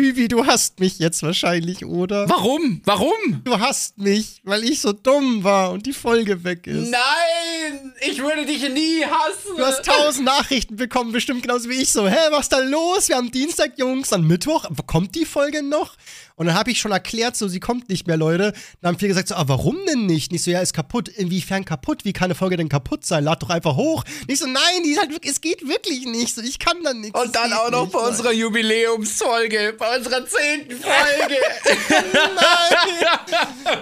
Hübi, du hasst mich jetzt wahrscheinlich, oder? Warum? Warum? Du hasst mich, weil ich so dumm war und die Folge weg ist. Nein, ich würde dich nie hassen. Du hast tausend Nachrichten bekommen, bestimmt genauso wie ich so. Hä, was ist da los? Wir haben Dienstag, Jungs, an Mittwoch. Kommt die Folge noch? Und dann habe ich schon erklärt, so, sie kommt nicht mehr, Leute. Dann haben viele gesagt, so, ah, warum denn nicht? Nicht so, ja, ist kaputt. Inwiefern kaputt? Wie kann eine Folge denn kaputt sein? Lad doch einfach hoch. Nicht so, nein, die halt, es geht wirklich nicht. So, ich kann da nichts. Und dann auch noch nicht, bei unserer Jubiläumsfolge, bei unserer zehnten Folge.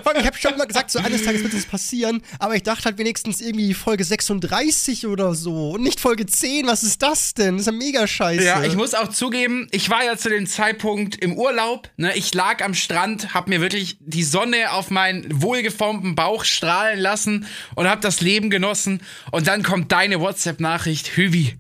nein. ich habe schon mal gesagt, so eines Tages wird das passieren, aber ich dachte halt wenigstens irgendwie Folge 36 oder so und nicht Folge 10. Was ist das denn? Das ist ja mega scheiße. Ja, ich muss auch zugeben, ich war ja zu dem Zeitpunkt im Urlaub, ne? Ich lag lag am Strand, hab mir wirklich die Sonne auf meinen wohlgeformten Bauch strahlen lassen und hab das Leben genossen. Und dann kommt deine WhatsApp-Nachricht, Hüvi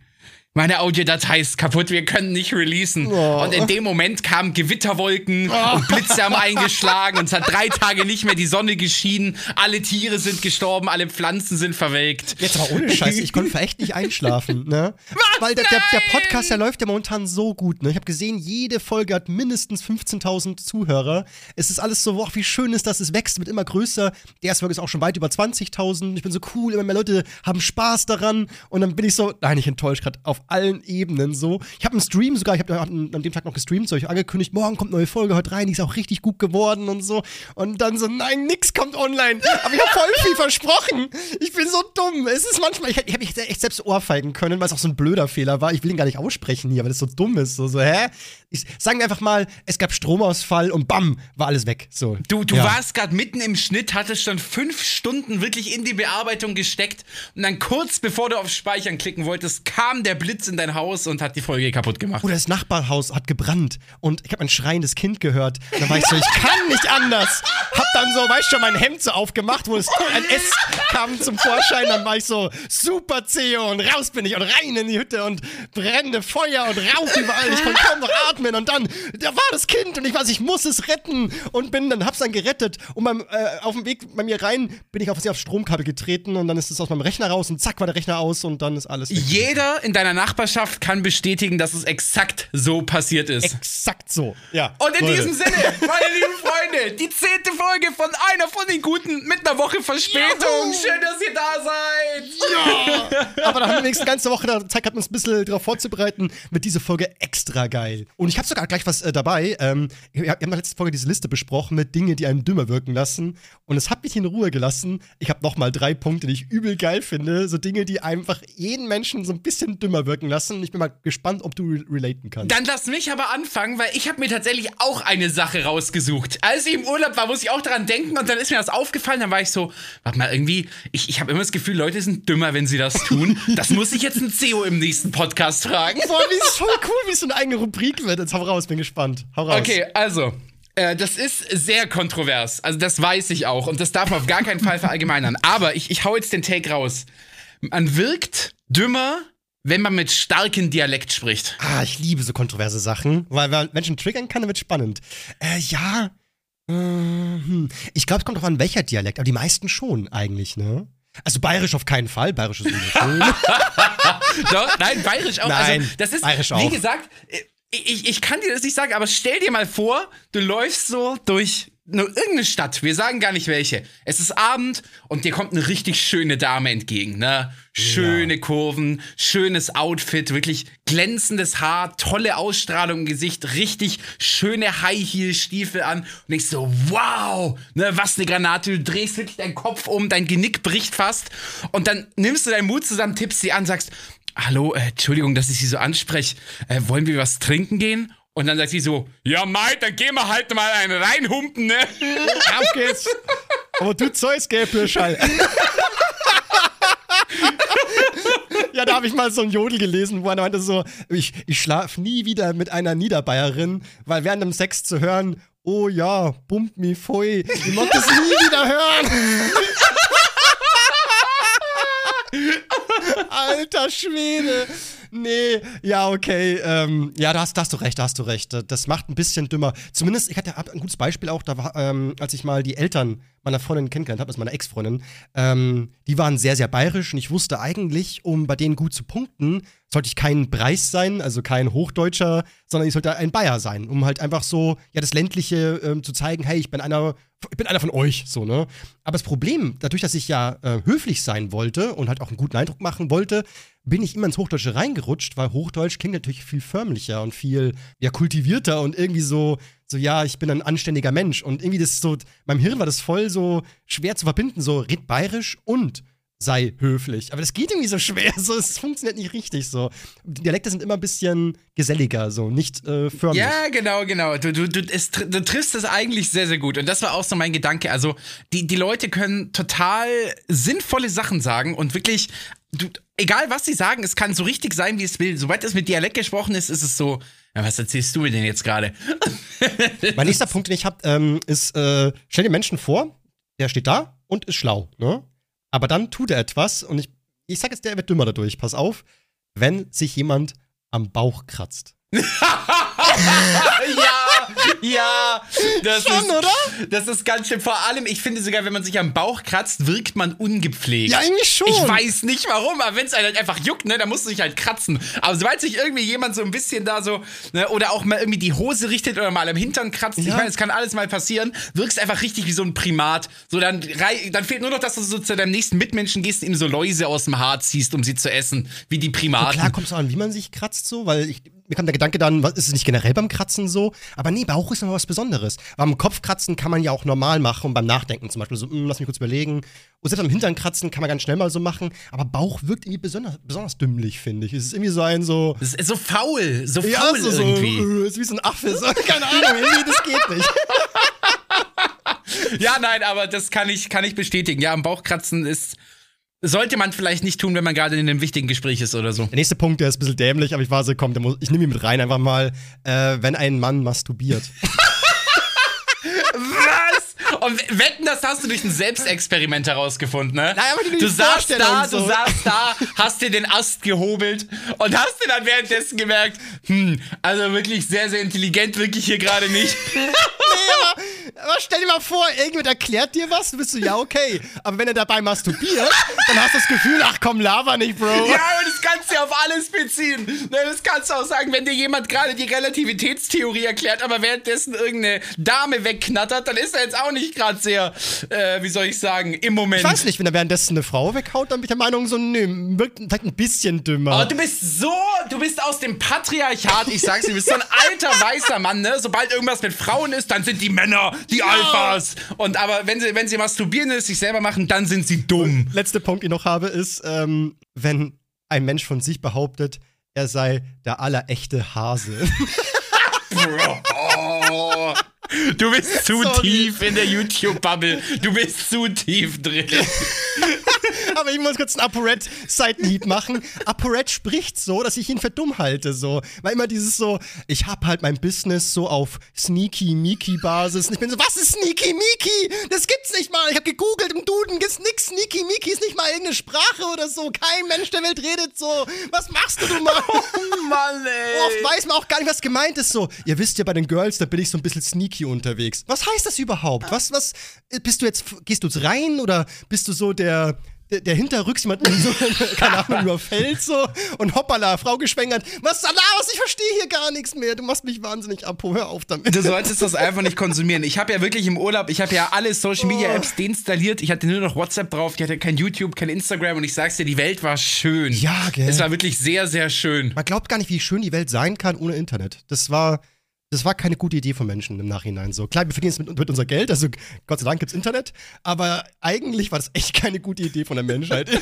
meine Audiodatei ist kaputt, wir können nicht releasen. Oh. Und in dem Moment kamen Gewitterwolken oh. und Blitze haben eingeschlagen und es hat drei Tage nicht mehr die Sonne geschienen. Alle Tiere sind gestorben, alle Pflanzen sind verwelkt. Jetzt aber ohne Scheiße, ich konnte echt nicht einschlafen, ne? Was? Weil der, der, der, Podcast, der läuft ja momentan so gut, ne? Ich habe gesehen, jede Folge hat mindestens 15.000 Zuhörer. Es ist alles so, boah, wie schön ist das, es wächst, wird immer größer. Die erste Folge ist auch schon weit über 20.000. Ich bin so cool, immer mehr Leute haben Spaß daran. Und dann bin ich so, nein, ich enttäuscht gerade auf allen Ebenen so. Ich habe einen Stream sogar, ich habe an, dem Tag noch gestreamt, so ich angekündigt, morgen kommt eine neue Folge, heute rein, die ist auch richtig gut geworden und so. Und dann so, nein, nix kommt online. Aber ich habe voll viel versprochen. Ich bin so dumm. Es ist manchmal, ich, habe mich echt selbst ohrfeigen können, weil es auch so ein blöder Fehler war. Ich will ihn gar nicht aussprechen hier, weil es so dumm ist. So, so hä? Ich, sagen wir einfach mal, es gab Stromausfall und bam, war alles weg. So. Du, du ja. warst gerade mitten im Schnitt, hattest schon fünf Stunden wirklich in die Bearbeitung gesteckt und dann kurz bevor du auf Speichern klicken wolltest, kam der Blitz in dein Haus und hat die Folge kaputt gemacht. Oder das Nachbarhaus hat gebrannt und ich habe ein schreiendes Kind gehört. Dann war ich so, ich kann nicht anders. Hab dann so, weißt du, schon mein Hemd so aufgemacht, wo es ein S kam zum Vorschein. Dann war ich so, super Theo und raus bin ich und rein in die Hütte und brennende Feuer und Rauch überall. Ich konnte kaum noch atmen und dann, da war das Kind und ich weiß, ich muss es retten und bin dann, hab's dann gerettet und beim, äh, auf dem Weg bei mir rein bin ich auf, aufs Stromkabel getreten und dann ist es aus meinem Rechner raus und zack war der Rechner aus und dann ist alles weg. Jeder in deiner Nachbarschaft kann bestätigen, dass es exakt so passiert ist. Exakt so, ja. Und in Leute. diesem Sinne, meine lieben Freunde, die zehnte Folge von einer von den Guten mit einer Woche Verspätung. Juhu. Schön, dass ihr da seid. Ja. Aber da haben wir nächste ganze Woche Zeit gehabt, uns ein bisschen darauf vorzubereiten. Wird diese Folge extra geil. Und ich habe sogar gleich was äh, dabei. Ähm, wir haben in der letzten Folge diese Liste besprochen mit Dingen, die einen dümmer wirken lassen. Und es hat mich in Ruhe gelassen. Ich habe nochmal drei Punkte, die ich übel geil finde. So Dinge, die einfach jeden Menschen so ein bisschen dümmer wirken lassen. Ich bin mal gespannt, ob du re relaten kannst. Dann lass mich aber anfangen, weil ich habe mir tatsächlich auch eine Sache rausgesucht. Als ich im Urlaub war, muss ich auch daran denken und dann ist mir das aufgefallen. Dann war ich so, warte mal, irgendwie, ich, ich habe immer das Gefühl, Leute sind dümmer, wenn sie das tun. das muss ich jetzt ein CEO im nächsten Podcast fragen. Boah, wie ist voll cool, wie es so eine eigene Rubrik wird. Jetzt hau raus, bin gespannt. Hau raus. Okay, also. Äh, das ist sehr kontrovers. Also, das weiß ich auch. Und das darf man auf gar keinen Fall verallgemeinern. Aber ich, ich hau jetzt den Take raus. Man wirkt dümmer, wenn man mit starkem Dialekt spricht. Ah, ich liebe so kontroverse Sachen, weil wenn Menschen triggern kann, dann wird spannend. Äh, ja. Äh, hm. Ich glaube, es kommt drauf an, welcher Dialekt, aber die meisten schon eigentlich, ne? Also bayerisch auf keinen Fall, bayerisch ist schön. Doch, nein, bayerisch auch. Also, nein, also, das ist, bayerisch wie gesagt, ich, ich kann dir das nicht sagen, aber stell dir mal vor, du läufst so durch nur irgendeine Stadt, wir sagen gar nicht welche. Es ist Abend und dir kommt eine richtig schöne Dame entgegen, ne? Schöne ja. Kurven, schönes Outfit, wirklich glänzendes Haar, tolle Ausstrahlung im Gesicht, richtig schöne High-Heel-Stiefel an. Und ich so, wow, ne, was eine Granate. Du drehst wirklich deinen Kopf um, dein Genick bricht fast. Und dann nimmst du deinen Mut zusammen, tippst sie an, sagst, hallo, äh, Entschuldigung, dass ich Sie so anspreche. Äh, wollen wir was trinken gehen? Und dann sagt sie so, ja Mike, dann gehen wir halt mal einen reinhumpen, ne? Auf geht's. Aber du Zeus, gell, ja, da habe ich mal so ein Jodel gelesen, wo er meinte so, ich, ich schlaf nie wieder mit einer Niederbayerin, weil während dem Sex zu hören, oh ja, bump mi foi, ich mag das nie wieder hören. Alter Schwede. Nee, ja, okay. Ähm, ja, da hast, da hast, du recht, da hast du recht. Das macht ein bisschen dümmer. Zumindest, ich hatte ein gutes Beispiel auch, da war, ähm, als ich mal die Eltern meiner Freundin kennengelernt habe, also meiner Ex-Freundin, ähm, die waren sehr, sehr bayerisch und ich wusste eigentlich, um bei denen gut zu punkten, sollte ich kein Preis sein, also kein Hochdeutscher, sondern ich sollte ein Bayer sein, um halt einfach so, ja, das Ländliche ähm, zu zeigen, hey, ich bin einer, ich bin einer von euch, so, ne? Aber das Problem, dadurch, dass ich ja äh, höflich sein wollte und halt auch einen guten Eindruck machen wollte, bin ich immer ins Hochdeutsche reingerutscht, weil Hochdeutsch klingt natürlich viel förmlicher und viel, ja, kultivierter und irgendwie so, so, ja, ich bin ein anständiger Mensch. Und irgendwie das so, meinem Hirn war das voll so schwer zu verbinden, so, red bayerisch und sei höflich. Aber das geht irgendwie so schwer, so, es funktioniert nicht richtig so. Die Dialekte sind immer ein bisschen geselliger, so, nicht äh, förmlich. Ja, genau, genau. Du, du, du, es, du triffst es eigentlich sehr, sehr gut. Und das war auch so mein Gedanke. Also, die, die Leute können total sinnvolle Sachen sagen und wirklich, du, egal was sie sagen, es kann so richtig sein, wie es will. Sobald es mit Dialekt gesprochen ist, ist es so, ja, was erzählst du mir denn jetzt gerade? mein nächster Punkt, den ich habe, ähm, ist, äh, stell dir Menschen vor, der steht da und ist schlau, ne? Aber dann tut er etwas und ich, ich sag jetzt, der wird dümmer dadurch. Pass auf, wenn sich jemand am Bauch kratzt. ja, ja, das Schon, ist, oder? Das ist ganz schön. Vor allem, ich finde sogar, wenn man sich am Bauch kratzt, wirkt man ungepflegt. Ja, eigentlich schon. Ich weiß nicht warum, aber wenn es halt einfach juckt, ne, dann musst du dich halt kratzen. Aber sobald sich irgendwie jemand so ein bisschen da so, ne, oder auch mal irgendwie die Hose richtet oder mal am Hintern kratzt, Ja. ich meine, es kann alles mal passieren, wirkst einfach richtig wie so ein Primat. So, dann, dann fehlt nur noch, dass du so zu deinem nächsten Mitmenschen gehst und ihm so Läuse aus dem Haar ziehst, um sie zu essen, wie die Primaten. Klar kommt es an, wie man sich kratzt so, weil ich, mir kam der Gedanke dann, was ist es nicht generell beim Kratzen so? Aber nee, Bauch ist noch was Besonderes. Weil am Kopf kratzen kann man ja auch normal machen und beim Nachdenken zum Beispiel so, hm, lass mich kurz überlegen. Und selbst am Hintern kratzen kann man ganz schnell mal so machen. Aber Bauch wirkt irgendwie besonders, besonders dümmlich, finde ich. Es ist irgendwie so ein so. Das ist so faul, so faul Ja, so, so, irgendwie. äh, ist wie so ein Affe. So, keine Ahnung, irgendwie, das geht nicht. Ja, nein, aber das kann ich, kann ich bestätigen. Ja, am Bauchkratzen ist. Sollte man vielleicht nicht tun, wenn man gerade in einem wichtigen Gespräch ist oder so. Der nächste Punkt, der ist ein bisschen dämlich, aber ich war so, komm, muss, ich nehme ihn mit rein, einfach mal, äh, wenn ein Mann masturbiert. Und wetten, das hast du durch ein Selbstexperiment herausgefunden, ne? Nein, aber du saßt da, so. du saßt da, hast dir den Ast gehobelt und hast dir dann währenddessen gemerkt, hm, also wirklich sehr, sehr intelligent wirklich hier gerade nicht. nee, aber, aber stell dir mal vor, irgendjemand erklärt dir was, du bist so, ja, okay. Aber wenn er dabei masturbiert, dann hast du das Gefühl, ach komm, lava nicht, Bro. Ja, aber das kannst du ja auf alles beziehen. Ne, Das kannst du auch sagen, wenn dir jemand gerade die Relativitätstheorie erklärt, aber währenddessen irgendeine Dame wegknattert, dann ist er jetzt auch nicht gerade sehr, äh, wie soll ich sagen, im Moment. Ich weiß nicht, wenn er währenddessen eine Frau weghaut, dann bin ich der Meinung, so, nö, wirkt vielleicht ein bisschen dümmer. Oh, du bist so, du bist aus dem Patriarchat, ich sag's dir, du bist so ein alter weißer Mann, ne? Sobald irgendwas mit Frauen ist, dann sind die Männer die Alphas. Und aber wenn sie, wenn sie masturbieren es sich selber machen, dann sind sie dumm. Letzter Punkt, den ich noch habe, ist, ähm, wenn ein Mensch von sich behauptet, er sei der allerechte Hase. Bro. Oh. Du bist zu Sorry. tief in der YouTube-Bubble. Du bist zu tief drin. Aber ich muss kurz einen ApoRed-Seitenhieb machen. ApoRed spricht so, dass ich ihn für dumm halte, so. Weil immer dieses so, ich hab halt mein Business so auf Sneaky-Miki-Basis. Und ich bin so, was ist Sneaky-Miki? Das gibt's nicht mal. Ich hab gegoogelt im Duden, gibt's nix. Sneaky-Miki ist nicht mal irgendeine Sprache oder so. Kein Mensch der Welt redet so. Was machst du, du Mann? Mann, ey. Oft weiß man auch gar nicht, was gemeint ist. So, ihr wisst ja, bei den Girls, da bin ich so ein bisschen sneaky unterwegs. Was heißt das überhaupt? Was, was, bist du jetzt, gehst du jetzt rein oder bist du so der, der, der hinterrücks jemanden so, keine Ahnung, überfällt so und hoppala, Frau geschwängert. Was da laberst? Ich verstehe hier gar nichts mehr. Du machst mich wahnsinnig ab. Hör auf damit. Du solltest das einfach nicht konsumieren. Ich habe ja wirklich im Urlaub, ich habe ja alle Social Media Apps deinstalliert. Ich hatte nur noch WhatsApp drauf, ich hatte kein YouTube, kein Instagram und ich sag's dir, die Welt war schön. Ja, gell. Es war wirklich sehr, sehr schön. Man glaubt gar nicht, wie schön die Welt sein kann ohne Internet. Das war, das war keine gute Idee von Menschen im Nachhinein. So klar, wir verdienen es mit, mit unser Geld, also Gott sei Dank gibt's Internet, aber eigentlich war das echt keine gute Idee von der Menschheit.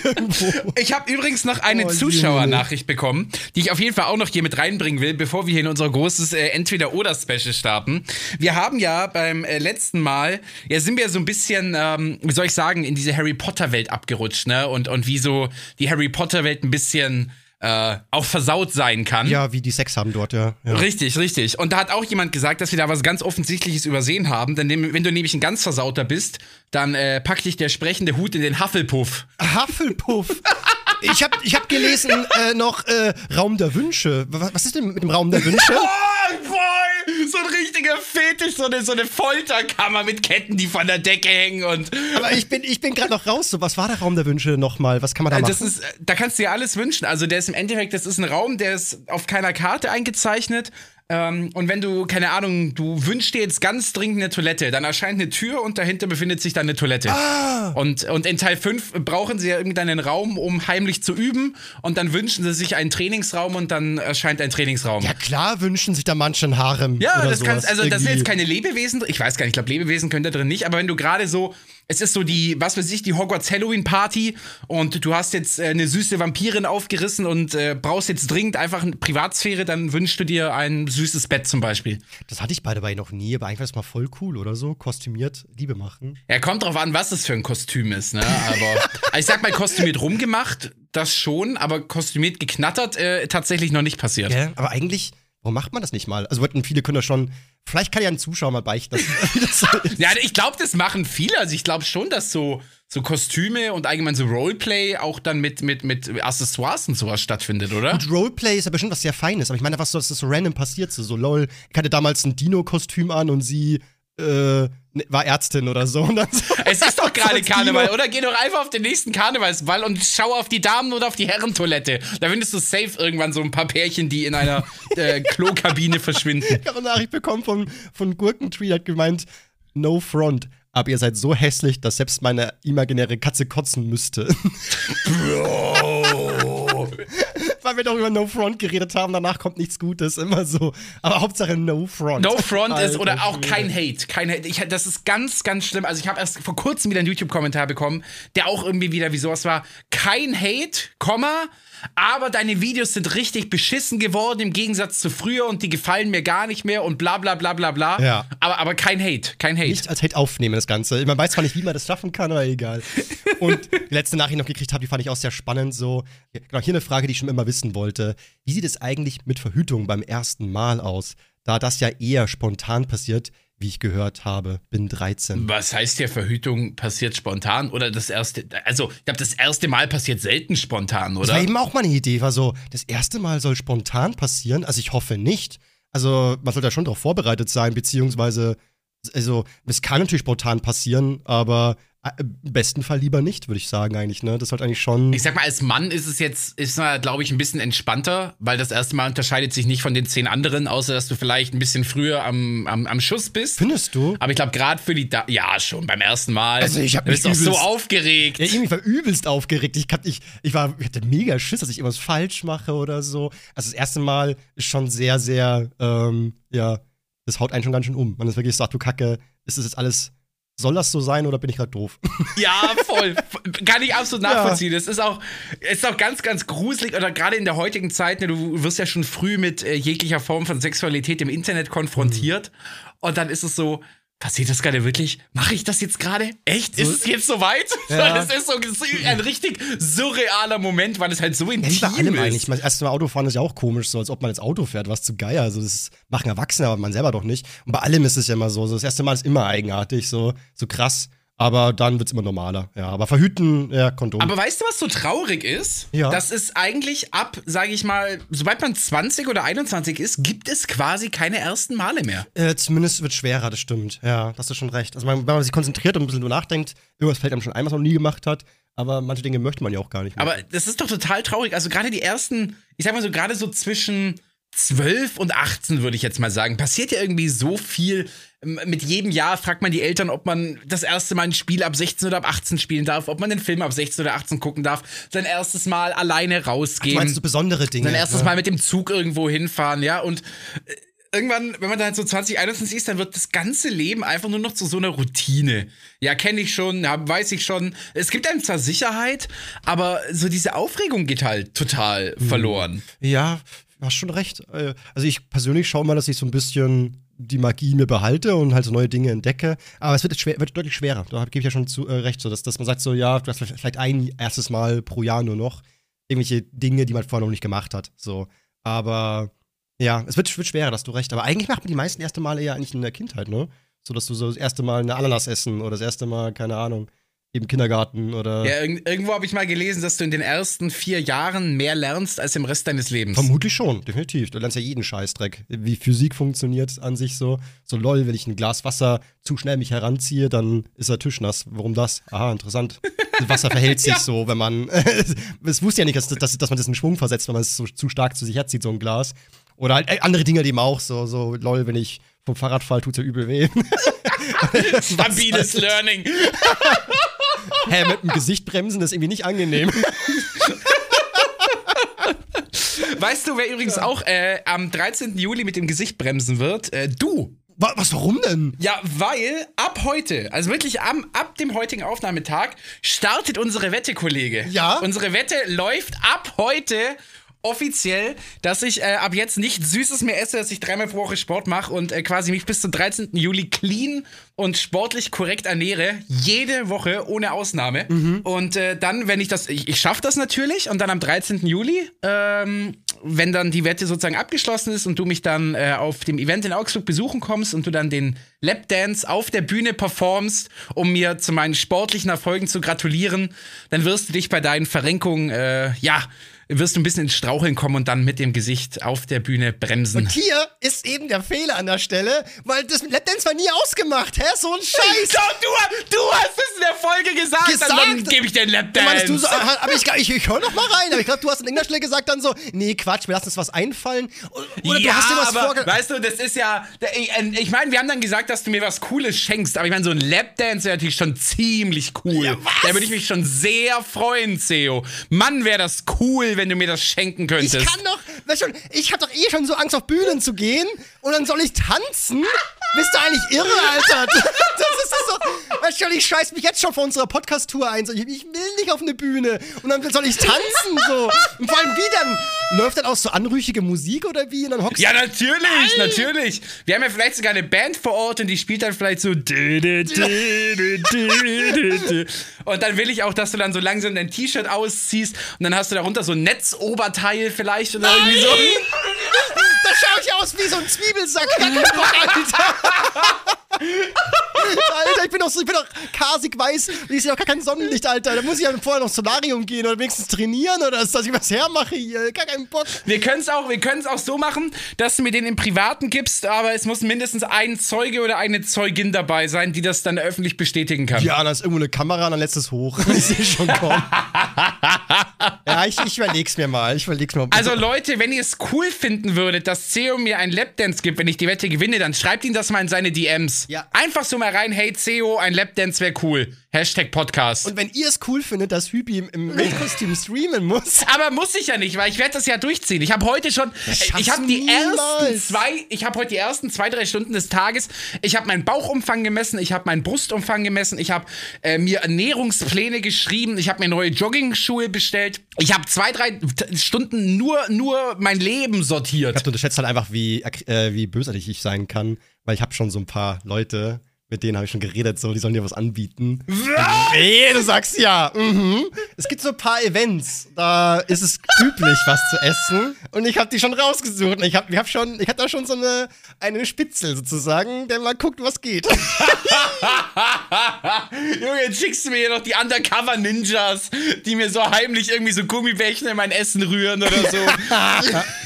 Ich habe übrigens noch eine Oh, Zuschauernachricht bekommen, die ich auf jeden Fall auch noch hier mit reinbringen will, bevor wir hier in unser großes äh, Entweder-Oder-Special starten. Wir haben ja beim äh, letzten Mal, ja, sind wir so ein bisschen, ähm, wie soll ich sagen, in diese Harry Potter-Welt abgerutscht, ne? Und, und wie so die Harry Potter-Welt ein bisschen äh, auch versaut sein kann. Ja, wie die Sex haben dort, ja. ja. Richtig, richtig. Und da hat auch jemand gesagt, dass wir da was ganz Offensichtliches übersehen haben. Denn wenn du nämlich ein ganz Versauter bist, dann äh, packt dich der sprechende Hut in den Hufflepuff. Hufflepuff. Ich habe ich hab gelesen äh, noch äh, Raum der Wünsche. Was, was ist denn mit dem Raum der Wünsche? Oh, voll! So ein richtiger Fetisch, so eine, so eine Folterkammer mit Ketten, die von der Decke hängen und. Aber ich bin, ich bin gerade noch raus. So, was war der Raum der Wünsche nochmal? Was kann man da machen? Das ist, da kannst du dir alles wünschen. Also der ist im Endeffekt, das ist ein Raum, der ist auf keiner Karte eingezeichnet. Ähm, und wenn du, keine Ahnung, du wünschst dir jetzt ganz dringend eine Toilette, dann erscheint eine Tür und dahinter befindet sich dann eine Toilette. Ah. Und, und in Teil 5 brauchen sie ja irgendeinen Raum, um heimlich zu üben. Und dann wünschen sie sich einen Trainingsraum und dann erscheint ein Trainingsraum. Ja, klar wünschen sich da manche ein Harem. Ja, das kannst, also das sind irgendwie. jetzt keine Lebewesen, ich weiß gar nicht, ich glaube Lebewesen können da drin nicht, aber wenn du gerade so, es ist so die, was weiß ich, die Hogwarts Halloween Party und du hast jetzt äh, eine süße Vampirin aufgerissen und äh, brauchst jetzt dringend einfach eine Privatsphäre, dann wünschst du dir ein süßes Bett zum Beispiel. Das hatte ich the way noch nie, aber eigentlich war das mal voll cool oder so. Kostümiert Liebe machen. Ja, kommt drauf an, was das für ein Kostüm ist, ne? Aber also ich sag mal, kostümiert rumgemacht, das schon, aber kostümiert geknattert, äh, tatsächlich noch nicht passiert. Ja, aber eigentlich, warum macht man das nicht mal? Also wollten viele können das schon. Vielleicht kann ja ein Zuschauer mal beichten, dass das so ist. Ja, ich glaube, das machen viele. Also ich glaube schon, dass so, so Kostüme und allgemein so Roleplay auch dann mit, mit, mit Accessoires und sowas stattfindet, oder? Und Roleplay ist ja bestimmt was sehr Feines, aber ich meine, was so, dass das so random passiert, so, so lol. Ich hatte damals ein Dino-Kostüm an und sie äh, ne, war Ärztin oder so. Und dann so Es ist doch gerade Karneval, oder? Geh doch einfach auf den nächsten Karnevalsball und schau auf die Damen oder auf die Herrentoilette. Da findest du safe irgendwann so ein paar Pärchen, die in einer äh, Klokabine verschwinden. Ich habe eine Nachricht bekommen von, von Gurkentree, der hat gemeint, no front. Aber ihr seid so hässlich, dass selbst meine imaginäre Katze kotzen müsste. Bro. Weil wir doch über No Front geredet haben, danach kommt nichts Gutes, immer so. Aber Hauptsache No Front. No Front ist Alter oder auch kein Hate. Kein Hate. Ich, das ist ganz, ganz schlimm. Also ich habe erst vor kurzem wieder einen YouTube-Kommentar bekommen, der auch irgendwie wieder wie sowas war. Kein Hate, Komma, aber deine Videos sind richtig beschissen geworden im Gegensatz zu früher und die gefallen mir gar nicht mehr und bla bla bla bla bla. Ja. Aber, aber kein Hate, kein Hate. Nicht als Hate aufnehmen, das Ganze. Man weiß zwar nicht, wie man das schaffen kann, aber egal. Und die letzte Nachricht noch gekriegt habe, die fand ich auch sehr spannend. So, genau, hier eine Frage, die ich schon immer wissen wollte. Wie sieht es eigentlich mit Verhütung beim ersten Mal aus? Da das ja eher spontan passiert, wie ich gehört habe, bin 13. Was heißt hier, Verhütung passiert spontan oder das erste, also ich glaube, das erste Mal passiert selten spontan, Das war oder? eben auch meine Idee. War so, das erste Mal soll spontan passieren. Also ich hoffe nicht. Also man sollte da schon darauf vorbereitet sein, beziehungsweise, also es kann natürlich spontan passieren, aber im besten Fall lieber nicht, würde ich sagen eigentlich. Ne, das sollte eigentlich schon. Ich sag mal, als Mann ist es jetzt, ist man, glaube ich, ein bisschen entspannter, weil das erste Mal unterscheidet sich nicht von den zehn anderen, außer dass du vielleicht ein bisschen früher am, am, am Schuss bist. Findest du? Aber ich glaube, gerade für die, da ja, schon beim ersten Mal. Also ich hab Du bist mich doch so übelst- aufgeregt. Ja, irgendwie war übelst aufgeregt. Ich, ich, ich, war, ich hatte mega Schiss, dass ich irgendwas falsch mache oder so. Also das erste Mal ist schon sehr, sehr, ähm, ja, das haut einen schon ganz schön um. Man ist wirklich sagt, du Kacke, ist das jetzt alles, soll das so sein oder bin ich gerade doof? Ja, voll. Kann ich absolut nachvollziehen. Es ist auch, ist auch ganz, ganz gruselig oder gerade in der heutigen Zeit, ne, du wirst ja schon früh mit äh, jeglicher Form von Sexualität im Internet konfrontiert. Und dann ist es so, passiert das gerade wirklich? Mache ich das jetzt gerade? Echt? Ist es jetzt soweit? Ja. Das ist so ein richtig surrealer Moment, weil es halt so Ja, intim wie bei allem ist. eigentlich. Das erste Mal Autofahren ist ja auch komisch, so als ob man jetzt Auto fährt, was zu geil. Also das ist, machen Erwachsene, aber man selber doch nicht. Und bei allem ist es ja immer so. so das erste Mal ist immer eigenartig, so, so krass. Aber dann wird's immer normaler. Ja, aber verhüten, ja, Kondom. Aber weißt du, was so traurig ist? Ja. Das ist eigentlich ab, sage ich mal, sobald man 20 oder 21 ist, gibt es quasi keine ersten Male mehr. Äh, zumindest wird schwerer, das stimmt. Ja, das ist schon recht. Also, wenn man sich konzentriert und ein bisschen drüber nachdenkt, irgendwas fällt einem schon ein, was man noch nie gemacht hat. Aber manche Dinge möchte man ja auch gar nicht mehr. Aber das ist doch total traurig. Also gerade die ersten, ich sag mal so, gerade so zwischen 12 und 18, würde ich jetzt mal sagen, passiert ja irgendwie so viel. M- Mit jedem Jahr fragt man die Eltern, ob man das erste Mal ein Spiel ab 16 oder ab 18 spielen darf, ob man den Film ab 16 oder 18 gucken darf, sein erstes Mal alleine du rausgehen. meinst so besondere Dinge. Sein erstes ne? Mal mit dem Zug irgendwo hinfahren, ja. Und äh, irgendwann, wenn man dann so 20, 21 ist, dann wird das ganze Leben einfach nur noch zu so einer Routine. Ja, kenne ich schon, weiß ich schon. Es gibt einem zwar Sicherheit, aber so diese Aufregung geht halt total Mhm. verloren. Ja, hast schon recht. Äh, Also ich persönlich schaue mal, dass ich so ein bisschen die Magie mir behalte und halt so neue Dinge entdecke. Aber es wird, schwer, wird deutlich schwerer. Da gebe ich ja schon zu, äh, recht, so dass, dass man sagt so, ja, du hast vielleicht ein erstes Mal pro Jahr nur noch irgendwelche Dinge, die man vorher noch nicht gemacht hat. So, aber ja, es wird, wird schwerer, hast du recht. Aber eigentlich macht man die meisten erste Male ja eigentlich in der Kindheit, ne? So dass du so das erste Mal eine Ananas essen oder das erste Mal, keine Ahnung, im Kindergarten oder. Ja, irg irgendwo habe ich mal gelesen, dass du in den ersten vier Jahren mehr lernst als im Rest deines Lebens. Vermutlich schon, definitiv. Du lernst ja jeden Scheißdreck. Wie Physik funktioniert an sich so. So lol, wenn ich ein Glas Wasser zu schnell mich heranziehe, dann ist der Tisch nass. Warum das? Aha, interessant. Das Wasser verhält sich ja. so, wenn man. Es wusste ja nicht, dass, dass, dass man das in Schwung versetzt, wenn man es so zu stark zu sich herzieht, so ein Glas. Oder halt äh, andere Dinge, die eben auch so, so lol, wenn ich vom Fahrrad fall, tut es ja übel weh. Stabiles Learning. Hä, mit dem Gesicht bremsen ist irgendwie nicht angenehm. Weißt du, wer übrigens auch äh, am 13. Juli mit dem Gesicht bremsen wird? Äh, du. Was, warum denn? Ja, weil ab heute, also wirklich am, ab dem heutigen Aufnahmetag, startet unsere Wette, Kollege. Ja. Unsere Wette läuft ab heute offiziell, dass ich äh, ab jetzt nichts Süßes mehr esse, dass ich dreimal pro Woche Sport mache und äh, quasi mich bis zum 13. Juli clean und sportlich korrekt ernähre. Jede Woche ohne Ausnahme. Mhm. Und äh, dann, wenn ich das, ich, ich schaffe das natürlich und dann am 13. Juli, ähm, wenn dann die Wette sozusagen abgeschlossen ist und du mich dann äh, auf dem Event in Augsburg besuchen kommst und du dann den Lapdance auf der Bühne performst, um mir zu meinen sportlichen Erfolgen zu gratulieren, dann wirst du dich bei deinen Verrenkungen, äh, ja, wirst du ein bisschen ins Straucheln kommen und dann mit dem Gesicht auf der Bühne bremsen. Und hier ist eben der Fehler an der Stelle, weil das Lapdance war nie ausgemacht, hä? So ein Scheiß. Doch, du, du hast es in der Folge gesagt, gesagt dann gebe ich dir einen Lapdance. Du so, aber ich, ich, ich höre noch mal rein, aber ich glaube, du hast an irgendeiner Stelle gesagt dann so, nee, Quatsch, wir lassen uns was einfallen. Oder ja, du hast dir was aber, Weißt du, das ist ja, ich, ich meine, wir haben dann gesagt, dass du mir was Cooles schenkst, aber ich meine, so ein Lapdance wäre natürlich schon ziemlich cool. Ja, da würde ich mich schon sehr freuen, Theo. Mann, wäre das cool, wenn du mir das schenken könntest. Ich kann doch, ich hab doch eh schon so Angst, auf Bühnen zu gehen und dann soll ich tanzen? Bist du eigentlich irre, Alter? Das ist so, weißt schon, ich scheiß mich jetzt schon vor unserer Podcast-Tour ein. So, ich, ich, will nicht auf eine Bühne und dann soll ich tanzen, so. Und vor allem wie dann? Läuft dann auch so anrüchige Musik oder wie? Und dann hockst ja, natürlich, Nein. natürlich. Wir haben ja vielleicht sogar eine Band vor Ort und die spielt dann vielleicht so. Und dann will ich auch, dass du dann so langsam dein T-Shirt ausziehst und dann hast du darunter so ein Netzoberteil vielleicht oder Nein. irgendwie so. Schaue ich aus wie so ein Zwiebelsack. Alter. Alter, ich bin doch so, ich bin doch kasig weiß und ich sehe doch gar kein Sonnenlicht, Alter. Da muss ich ja vorher noch Solarium gehen oder wenigstens trainieren oder dass ich was hermache hier. Gar keinen Bock. Wir können es auch, auch so machen, dass du mir den im Privaten gibst, aber es muss mindestens ein Zeuge oder eine Zeugin dabei sein, die das dann öffentlich bestätigen kann. Ja, da ist irgendwo eine Kamera, dann lässt es hoch. ich sehe schon kommen. ja, ich, ich überleg's mir mal. Ich überleg's mir mal. Also Leute, wenn ihr es cool finden würdet, dass CEO mir ein Lapdance gibt, wenn ich die Wette gewinne, dann schreibt ihm das mal in seine DMs. Ja. Einfach so mal rein, hey CEO, ein Lapdance wäre cool. Hashtag Podcast. Und wenn ihr es cool findet, dass Hübi im Kostüm streamen muss. Aber muss ich ja nicht, weil ich werde das ja durchziehen. Ich habe heute schon, ich habe die ersten zwei, ich habe heute die ersten zwei, drei Stunden des Tages, ich habe meinen Bauchumfang gemessen, ich habe meinen Brustumfang gemessen, ich habe äh, mir Ernährungspläne geschrieben, ich habe mir neue Jogging-Schuhe bestellt. Ich habe zwei, drei Stunden nur, nur mein Leben sortiert. Ich habe unterschätzt halt einfach, wie, äh, wie bösartig ich sein kann, weil ich habe schon so ein paar Leute, mit denen habe ich schon geredet, so, die sollen dir was anbieten. Nee, du sagst ja. Mhm. Es gibt so ein paar Events, da ist es üblich, was zu essen. Und ich habe die schon rausgesucht. Ich habe ich hab schon, ich hatte da schon so eine, eine Spitzel sozusagen, der mal guckt, was geht. Junge, jetzt schickst du mir hier noch die Undercover-Ninjas, die mir so heimlich irgendwie so Gummibärchen in mein Essen rühren oder so.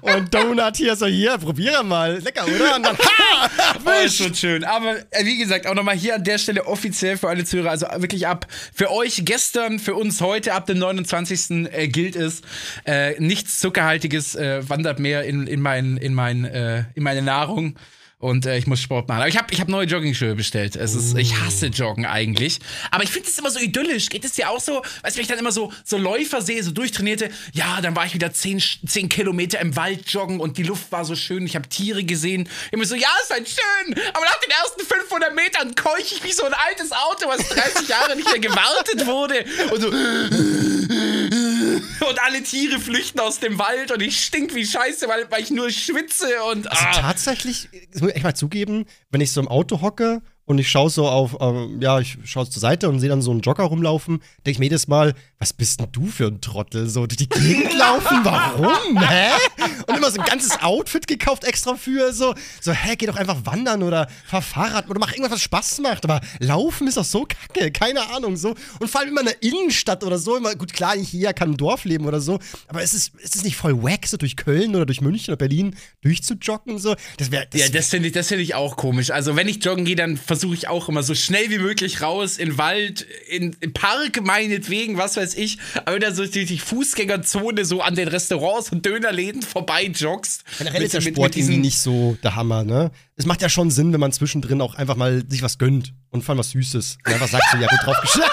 Und Donut hier so, hier, probiere mal. Lecker, oder? Und dann, ha! Oh, ist schon schön. Aber äh, wie gesagt, auch nochmal hier an der Stelle offiziell für alle Zuhörer, also wirklich ab für euch gestern, für uns heute, ab dem 29. Äh, gilt es, äh, nichts Zuckerhaltiges äh, wandert mehr in, in, mein, in, mein, äh, in meine Nahrung und äh, ich muss Sport machen. Aber ich habe ich hab neue Joggingschuhe bestellt. Es ist, ich hasse Joggen eigentlich. Aber ich finde es immer so idyllisch. Geht es dir auch so, weißt du, wenn ich dann immer so, so Läufer sehe, so durchtrainierte, ja, dann war ich wieder 10, 10 Kilometer im Wald joggen und die Luft war so schön. Ich habe Tiere gesehen. Immer so, ja, ist halt schön. Aber nach den ersten 500 Metern keuche ich wie so ein altes Auto, was 30 Jahre nicht mehr gewartet wurde. Und so. Und alle Tiere flüchten aus dem Wald und ich stink wie Scheiße, weil, weil ich nur schwitze und. Also ah. Also tatsächlich, muss ich echt mal zugeben, wenn ich so im Auto hocke und ich schaue so auf, ähm, ja, ich schaue zur Seite und sehe dann so einen Jogger rumlaufen, denke ich mir jedes Mal, was bist denn du für ein Trottel? So durch die Gegend laufen, warum? Hä? Und immer so ein ganzes Outfit gekauft extra für, so, so, hä, geh doch einfach wandern oder fahr Fahrrad oder mach irgendwas, was Spaß macht. Aber laufen ist doch so kacke, keine Ahnung, so. Und vor allem immer in der Innenstadt oder so, immer, gut, klar, ich hier kann im Dorf leben oder so, aber es ist, es ist nicht voll wack, so durch Köln oder durch München oder Berlin durchzujoggen, so. Das wäre, ja, das finde ich, das finde ich auch komisch. Also, wenn ich joggen gehe, dann versuche versuche ich auch immer so schnell wie möglich raus, in Wald, in, in Park meinetwegen, was weiß ich, aber dann so durch die Fußgängerzone so an den Restaurants und Dönerläden vorbei joggst. Generell ist der Sport irgendwie nicht so der Hammer, ne? Es macht ja schon Sinn, wenn man zwischendrin auch einfach mal sich was gönnt und vor allem was Süßes. Und einfach sagt so, ja, gut drauf geschlagen.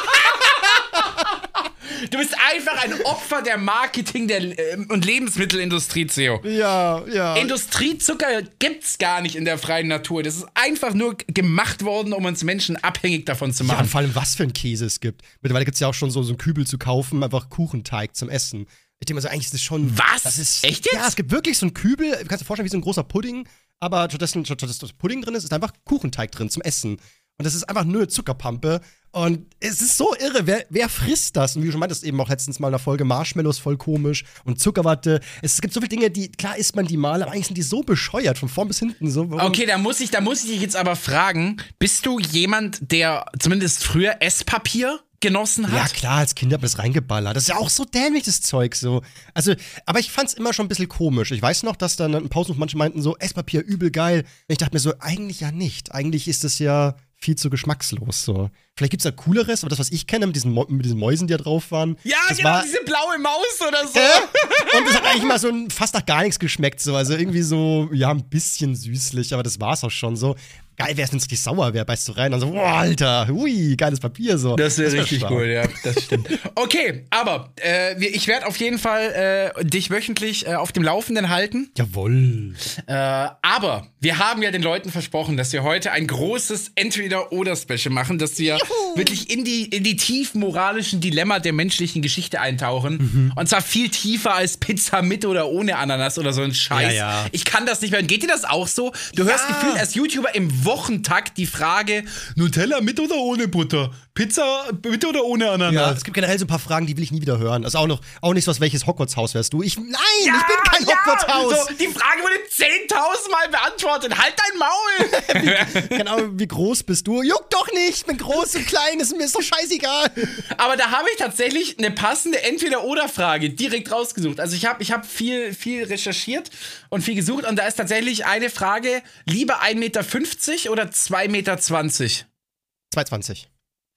Du bist einfach ein Opfer der Marketing der, äh, und Lebensmittelindustrie, Theo. Ja, ja. Industriezucker gibt's gar nicht in der freien Natur. Das ist einfach nur gemacht worden, um uns Menschen abhängig davon zu machen. Ja, und vor allem, was für ein Käse es gibt. Mittlerweile gibt's ja auch schon so, so einen Kübel zu kaufen, einfach Kuchenteig zum Essen. Ich denke mal so, eigentlich ist das schon. Was? Das ist, Echt jetzt? Ja, es gibt wirklich so einen Kübel, du kannst dir vorstellen, wie so ein großer Pudding, aber stattdessen, statt dass Pudding drin ist, ist einfach Kuchenteig drin zum Essen. Und das ist einfach nur eine Zuckerpampe. Und es ist so irre. Wer, wer frisst das? Und wie du schon meintest, eben auch letztens mal in der Folge Marshmallows voll komisch und Zuckerwatte. Es gibt so viele Dinge, die, klar isst man die mal, aber eigentlich sind die so bescheuert, von vorn bis hinten. So, okay, da muss, ich, da muss ich dich jetzt aber fragen: Bist du jemand, der zumindest früher Esspapier genossen hat. Ja, klar, als Kind hat man das reingeballert. Das ist ja auch so dämlich, das Zeug so. Also, aber ich fand's immer schon ein bisschen komisch. Ich weiß noch, dass dann in Pausen manche meinten so, Esspapier, übel geil. Und ich dachte mir so, eigentlich ja nicht. Eigentlich ist das ja viel zu geschmackslos. So. Vielleicht gibt es da cooleres, aber das, was ich kenne mit diesen, mit diesen Mäusen, die da drauf waren. Ja, das genau, war, diese blaue Maus oder so. Äh? Und das hat eigentlich mal so ein, fast nach gar nichts geschmeckt. So. Also irgendwie so, ja, ein bisschen süßlich, aber das war's auch schon so. Geil wäre es, wenn es richtig sauer wäre, beißt du rein und so, boah, Alter, hui, geiles Papier so. Das wäre richtig wär cool, ja, das stimmt. okay, aber äh, ich werde auf jeden Fall äh, dich wöchentlich äh, auf dem Laufenden halten. Jawoll. Äh, aber wir haben ja den Leuten versprochen, dass wir heute ein großes Entweder-Oder-Special machen, dass wir Juhu. wirklich in die, in die tiefen moralischen Dilemma der menschlichen Geschichte eintauchen. Mhm. Und zwar viel tiefer als Pizza mit oder ohne Ananas oder so ein Scheiß. Ja, ja. Ich kann das nicht mehr. Geht dir das auch so? Du ja. hörst gefühlt als YouTuber im Wochentakt die Frage: Nutella mit oder ohne Butter? Pizza mit oder ohne Ananas? Ja, es gibt generell so ein paar Fragen, die will ich nie wieder hören. Also auch noch, auch nicht so was, welches Hogwarts-Haus wärst du? Ich, nein, ja, ich bin kein ja. Hogwarts-Haus. So, die Frage wurde 10.000 Mal beantwortet. Halt dein Maul. wie, genau, wie groß bist du? Juck doch nicht. Ich bin groß und klein, ist mir so scheißegal. Aber da habe ich tatsächlich eine passende Entweder-Oder-Frage direkt rausgesucht. Also ich habe ich hab viel, viel recherchiert und viel gesucht und da ist tatsächlich eine Frage, lieber 1,50 Meter oder 2,20 Meter? 2,20.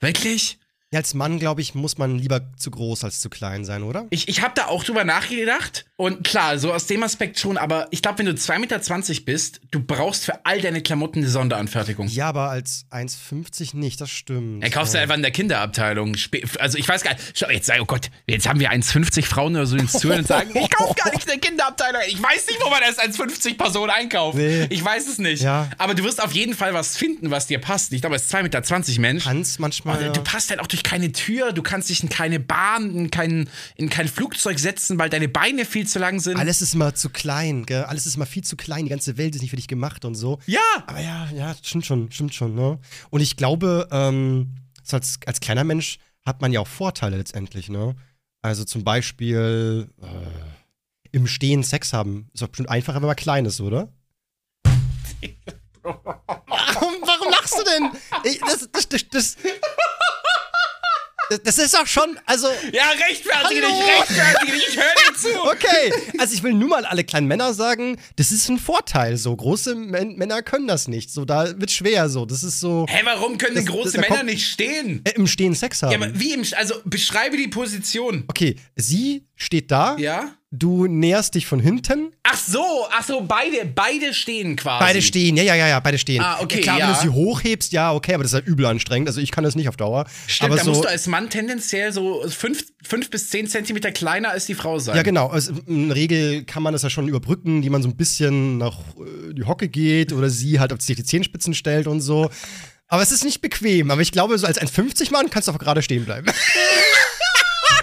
Wirklich? Als Mann, glaube ich, muss man lieber zu groß als zu klein sein, oder? Ich, ich habe da auch drüber nachgedacht. Und klar, so aus dem Aspekt schon, aber ich glaube, wenn du 2,20 Meter bist, du brauchst für all deine Klamotten eine Sonderanfertigung. Ja, aber als 1,50 nicht, das stimmt. Er kaufst du einfach in der Kinderabteilung. Also ich weiß gar nicht, jetzt sei, oh Gott, jetzt haben wir 1,50 Frauen oder so ins Zuhören und sagen, ich kauf gar nicht in der Kinderabteilung. Ich weiß nicht, wo man erst 1,50 Personen einkauft. Nee. Ich weiß es nicht. Ja. Aber du wirst auf jeden Fall was finden, was dir passt. Ich glaube, es ist 2,20 Meter Mensch. Kannst manchmal. Ja. Du passt halt auch durch keine Tür, du kannst dich in keine Bahn, in kein, in kein Flugzeug setzen, weil deine Beine viel zu lang sind. Alles ist immer zu klein, gell? Alles ist immer viel zu klein. Die ganze Welt ist nicht für dich gemacht und so. Ja! Aber ja, ja, stimmt schon, stimmt schon, ne? Und ich glaube, ähm, so als, als kleiner Mensch hat man ja auch Vorteile letztendlich, ne? Also zum Beispiel äh, im Stehen Sex haben. Ist doch bestimmt einfacher, wenn man klein ist, oder? warum, warum lachst du denn? Ich, das, das, das, das das ist auch schon, also. Ja, rechtfertige dich, rechtfertige dich, ich höre dir zu. Okay, also ich will nur mal alle kleinen Männer sagen, das ist ein Vorteil so. Große M Männer können das nicht. So, da wird schwer so. Das ist so. Hä, warum können das, große das, Männer nicht stehen? Äh, Im Stehen Sex haben. Ja, aber wie im, also beschreibe die Position. Okay, sie steht da. Ja du näherst dich von hinten. Ach so, ach so, beide, beide stehen quasi. Beide stehen, ja, ja, ja, ja, beide stehen. Ah, okay, ja, klar, ja. wenn du sie hochhebst, ja, okay, aber das ist halt übel anstrengend. Also ich kann das nicht auf Dauer. Stimmt, aber da so, musst du als Mann tendenziell so fünf, fünf bis zehn Zentimeter kleiner als die Frau sein. Ja, genau. Also in der Regel kann man das ja schon überbrücken, die man so ein bisschen nach äh, die Hocke geht oder sie halt auf sich die Zehenspitzen stellt und so. Aber es ist nicht bequem. Aber ich glaube, so als 1,50 Mann kannst du auch gerade stehen bleiben.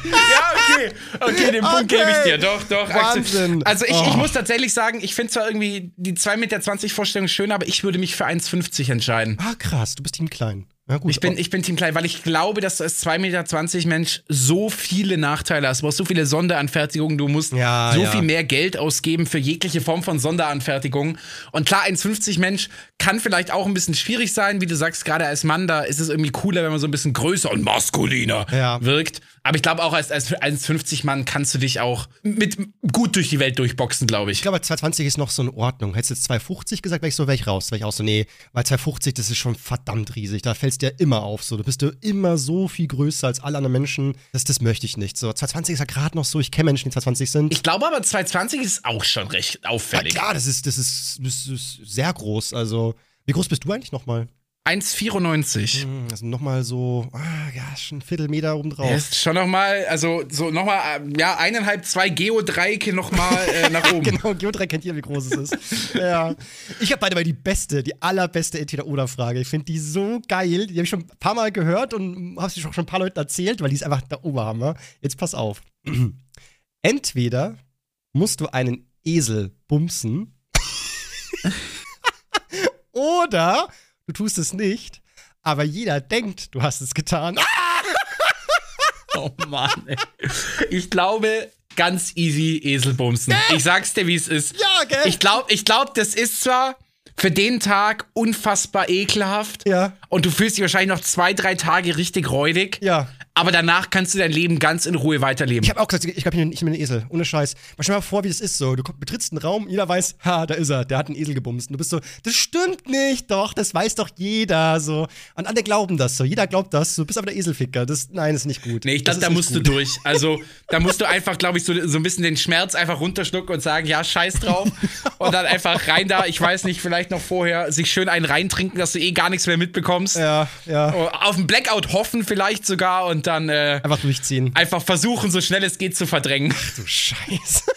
ja, okay. Okay, den Punkt Okay. gebe ich dir. Doch, doch. Wahnsinn. Also ich, ich Oh. muss tatsächlich sagen, ich finde zwar irgendwie die 2,20 Meter Vorstellung schön, aber ich würde mich für 1,50 entscheiden. Ah, krass, du bist Team Klein. Ja, gut. Ich bin, ich bin Team Klein, weil ich glaube, dass du als 2,20 Meter Mensch so viele Nachteile hast. Du brauchst so viele Sonderanfertigungen, du musst Ja, so ja. viel mehr Geld ausgeben für jegliche Form von Sonderanfertigung. Und klar, 1,50 Mensch kann vielleicht auch ein bisschen schwierig sein, wie du sagst, gerade als Mann, da ist es irgendwie cooler, wenn man so ein bisschen größer und maskuliner wirkt. Aber ich glaube auch, als, als 1,50 Mann kannst du dich auch mit gut durch die Welt durchboxen, glaube ich. Ich glaube, 220 ist noch so in Ordnung. Hättest du jetzt 250 gesagt, wäre ich so, wäre ich raus. Wäre ich auch so, nee, weil 250, das ist schon verdammt riesig. Da fällst du ja immer auf. So, du bist du immer so viel größer als alle anderen Menschen. Das, das möchte ich nicht. So, 220 ist ja gerade noch so, ich kenne Menschen, die 220 sind. Ich glaube aber, 2,20 ist auch schon recht ja, auffällig. klar, das ist, das ist, das ist sehr groß. Also, wie groß bist du eigentlich nochmal? 1,94. Hm, Das sind nochmal so, ah, ja, schon ein Viertelmeter oben drauf. Ist schon nochmal, also so nochmal, ja, eineinhalb, zwei Geodreiecke nochmal äh, nach oben. Genau, Geodreieck kennt ihr, wie groß es ist. ja. Ich habe beide mal die beste, die allerbeste Entweder-Oder-Frage. Ich finde die so geil. Die habe ich schon ein paar Mal gehört und habe sie schon ein paar Leuten erzählt, weil die ist einfach der Oberhammer. Jetzt pass auf. Entweder musst du einen Esel bumsen oder du tust es nicht, aber jeder denkt, du hast es getan. Oh Mann, ey. Ich glaube, ganz easy Eselbumsen. Ich sag's dir, wie es ist. Ja, gell? Ich glaube, ich glaub, das ist zwar für den Tag unfassbar ekelhaft. Ja. Und du fühlst dich wahrscheinlich noch zwei, drei Tage richtig räudig. Ja. Aber danach kannst du dein Leben ganz in Ruhe weiterleben. Ich habe auch gesagt, ich glaube, ich bin ein Esel. Ohne Scheiß. Mal stell dir mal vor, wie das ist so. Du betrittst einen Raum, jeder weiß, ha, da ist er, der hat einen Esel gebumst. Und du bist so, das stimmt nicht, doch, das weiß doch jeder. So. Und alle glauben das so. Jeder glaubt das. Du bist aber der Eselficker. Das, nein, das ist nicht gut. Nee, ich Das glaube, da musst gut. du durch. Also, da musst du einfach, glaube ich, so, so ein bisschen den Schmerz einfach runterschlucken und sagen, ja, scheiß drauf. und dann einfach rein da, ich weiß nicht, vielleicht noch vorher sich schön einen reintrinken, dass du eh gar nichts mehr mitbekommst. Ja, ja. Oh, Auf einen Blackout hoffen vielleicht sogar und dann äh, Einfach durchziehen. einfach versuchen, so schnell es geht zu verdrängen. Du Scheiße.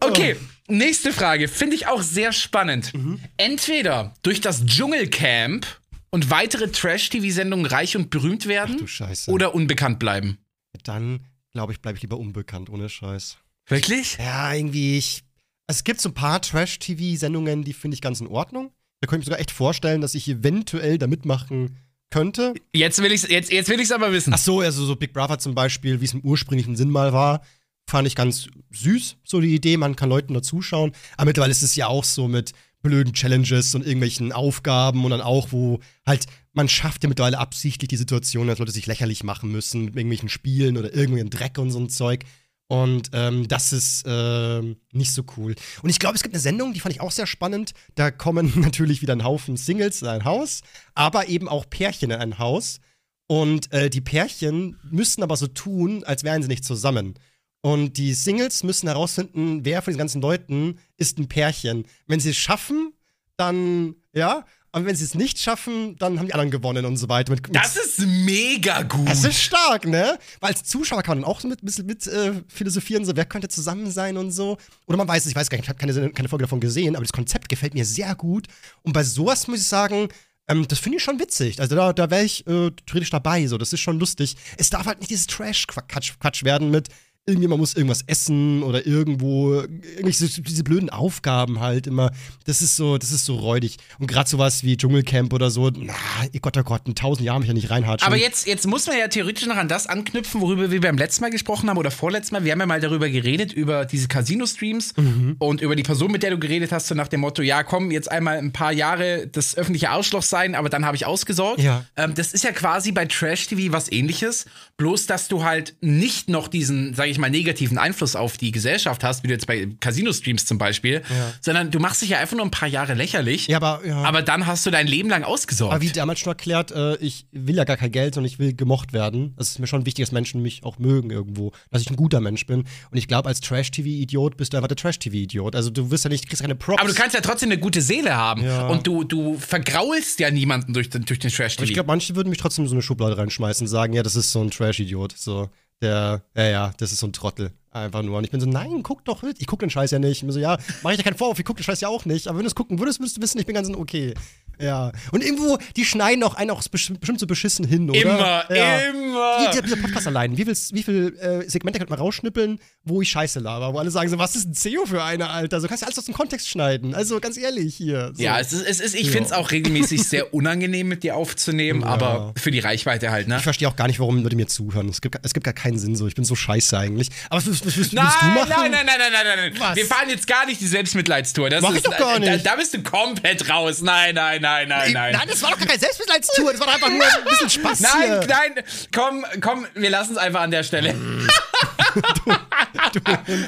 Okay, nächste Frage. Finde ich auch sehr spannend. Entweder durch das Dschungelcamp und weitere Trash-TV-Sendungen reich und berühmt werden du Scheiße. oder unbekannt bleiben. Dann, glaube ich, bleibe ich lieber unbekannt, ohne Scheiß. Wirklich? Ja, irgendwie, ich. Es gibt so ein paar Trash-TV-Sendungen, die finde ich ganz in Ordnung. Da könnte ich mir sogar echt vorstellen, dass ich eventuell da mitmachen könnte. Jetzt will ich's, jetzt, jetzt will ich's aber wissen. Ach so, also so Big Brother zum Beispiel, wie es im ursprünglichen Sinn mal war, fand ich ganz süß, so die Idee, man kann Leuten da zuschauen. Aber mittlerweile ist es ja auch so mit blöden Challenges und irgendwelchen Aufgaben und dann auch, wo halt, man schafft ja mittlerweile absichtlich die Situation, dass Leute sich lächerlich machen müssen mit irgendwelchen Spielen oder irgendwelchen Dreck und so ein Zeug. Und ähm, das ist ähm, nicht so cool. Und ich glaube, es gibt eine Sendung, die fand ich auch sehr spannend. Da kommen natürlich wieder ein Haufen Singles in ein Haus, aber eben auch Pärchen in ein Haus. Und äh, die Pärchen müssen aber so tun, als wären sie nicht zusammen. Und die Singles müssen herausfinden, wer von diesen ganzen Leuten ist ein Pärchen. Wenn sie es schaffen, dann ja. Und wenn sie es nicht schaffen, dann haben die anderen gewonnen und so weiter. Mit, mit Das ist mega gut. das ist stark, ne? Weil als Zuschauer kann man dann auch so mit, mit, mit äh, philosophieren, so wer könnte zusammen sein und so. Oder man weiß es, ich weiß gar nicht, ich habe keine, keine Folge davon gesehen, aber das Konzept gefällt mir sehr gut. Und bei sowas muss ich sagen, ähm, das finde ich schon witzig. Also da, da wäre ich äh, theoretisch dabei, so. Das ist schon lustig. Es darf halt nicht dieses Trash-Quatsch Quatsch werden mit irgendjemand muss irgendwas essen oder irgendwo irgendwelche diese blöden Aufgaben halt immer. Das ist so, das ist so räudig. Und gerade sowas wie Dschungelcamp oder so, na, Gott, oh Gott, in tausend Jahren mich ja nicht reinhatschen. Aber jetzt, jetzt muss man ja theoretisch noch an das anknüpfen, worüber wir beim letzten Mal gesprochen haben oder vorletzten Mal. Wir haben ja mal darüber geredet, über diese Casino-Streams Mhm. und über die Person, mit der du geredet hast, so nach dem Motto, ja, komm, jetzt einmal ein paar Jahre das öffentliche Arschloch sein, aber dann habe ich ausgesorgt. Ja. Ähm, das ist ja quasi bei Trash-TV was ähnliches, bloß dass du halt nicht noch diesen, sage ich mal, negativen Einfluss auf die Gesellschaft hast, wie du jetzt bei Casino-Streams zum Beispiel, sondern du machst dich ja einfach nur ein paar Jahre lächerlich, Ja, aber, ja. aber dann hast du dein Leben lang ausgesorgt. Aber wie damals schon erklärt, äh, ich will ja gar kein Geld, sondern ich will gemocht werden. Es ist mir schon wichtig, dass Menschen mich auch mögen irgendwo, dass ich ein guter Mensch bin. Und ich glaube, als Trash-TV-Idiot bist du einfach der Trash-TV-Idiot. Also du wirst ja nicht, kriegst keine Props. Aber du kannst ja trotzdem eine gute Seele haben. Ja. Und du, du vergraulst ja niemanden durch den, durch den Aber ich Trash-TV. glaube, manche würden mich trotzdem in so eine Schublade reinschmeißen und sagen, ja, das ist so ein Trash-Idiot. So, der, ja, ja, das ist so ein Trottel. Einfach nur. Und ich bin so, nein, guck doch. Ich guck den Scheiß ja nicht. Ich bin so, ja, mach ich dir keinen Vorwurf, ich guck den Scheiß ja auch nicht. Aber wenn du es gucken würdest, würdest du wissen, ich bin ganz okay. Ja. Und irgendwo, die schneiden auch einen auch bestimmt so beschissen hin, oder? Immer, ja. immer. Die, dieser Podcast allein, wie wie viel äh, Segmente könnte man rausschnippeln, wo ich Scheiße laber, wo alle sagen so, was ist ein CEO für eine, Alter? So kannst du alles aus dem Kontext schneiden. Also ganz ehrlich hier. So. Ja, es ist, es ist ich Ja. finde es auch regelmäßig sehr unangenehm, mit dir aufzunehmen, Ja. aber für die Reichweite halt, ne? Ich verstehe auch gar nicht, warum Leute mir zuhören. Es gibt, es gibt gar keinen Sinn so. Ich bin so scheiße eigentlich. Aber was, was, willst Nein, du machen? nein, nein, nein, nein, nein, nein. Was? Wir fahren jetzt gar nicht die Selbstmitleidstour. Das Mach ist, ich doch gar Da, nicht. da bist du komplett raus. Nein, nein, nein, nein, nein. Nein, das war doch gar keine Selbstmitleidstour. Das war doch einfach nur ein bisschen Spaß Nein, hier. nein, komm, komm, wir lassen es einfach an der Stelle.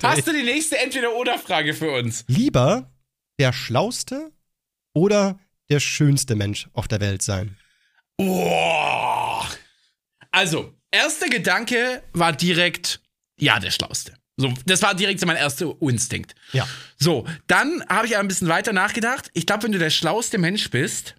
Hast du die nächste Entweder-Oder-Frage für uns? Lieber der schlauste oder der schönste Mensch auf der Welt sein? Oh. Also, erster Gedanke war direkt, ja, der Schlauste. So, das war direkt so mein erster Instinkt. Ja. So, dann habe ich aber ein bisschen weiter nachgedacht. Ich glaube, wenn du der schlauste Mensch bist,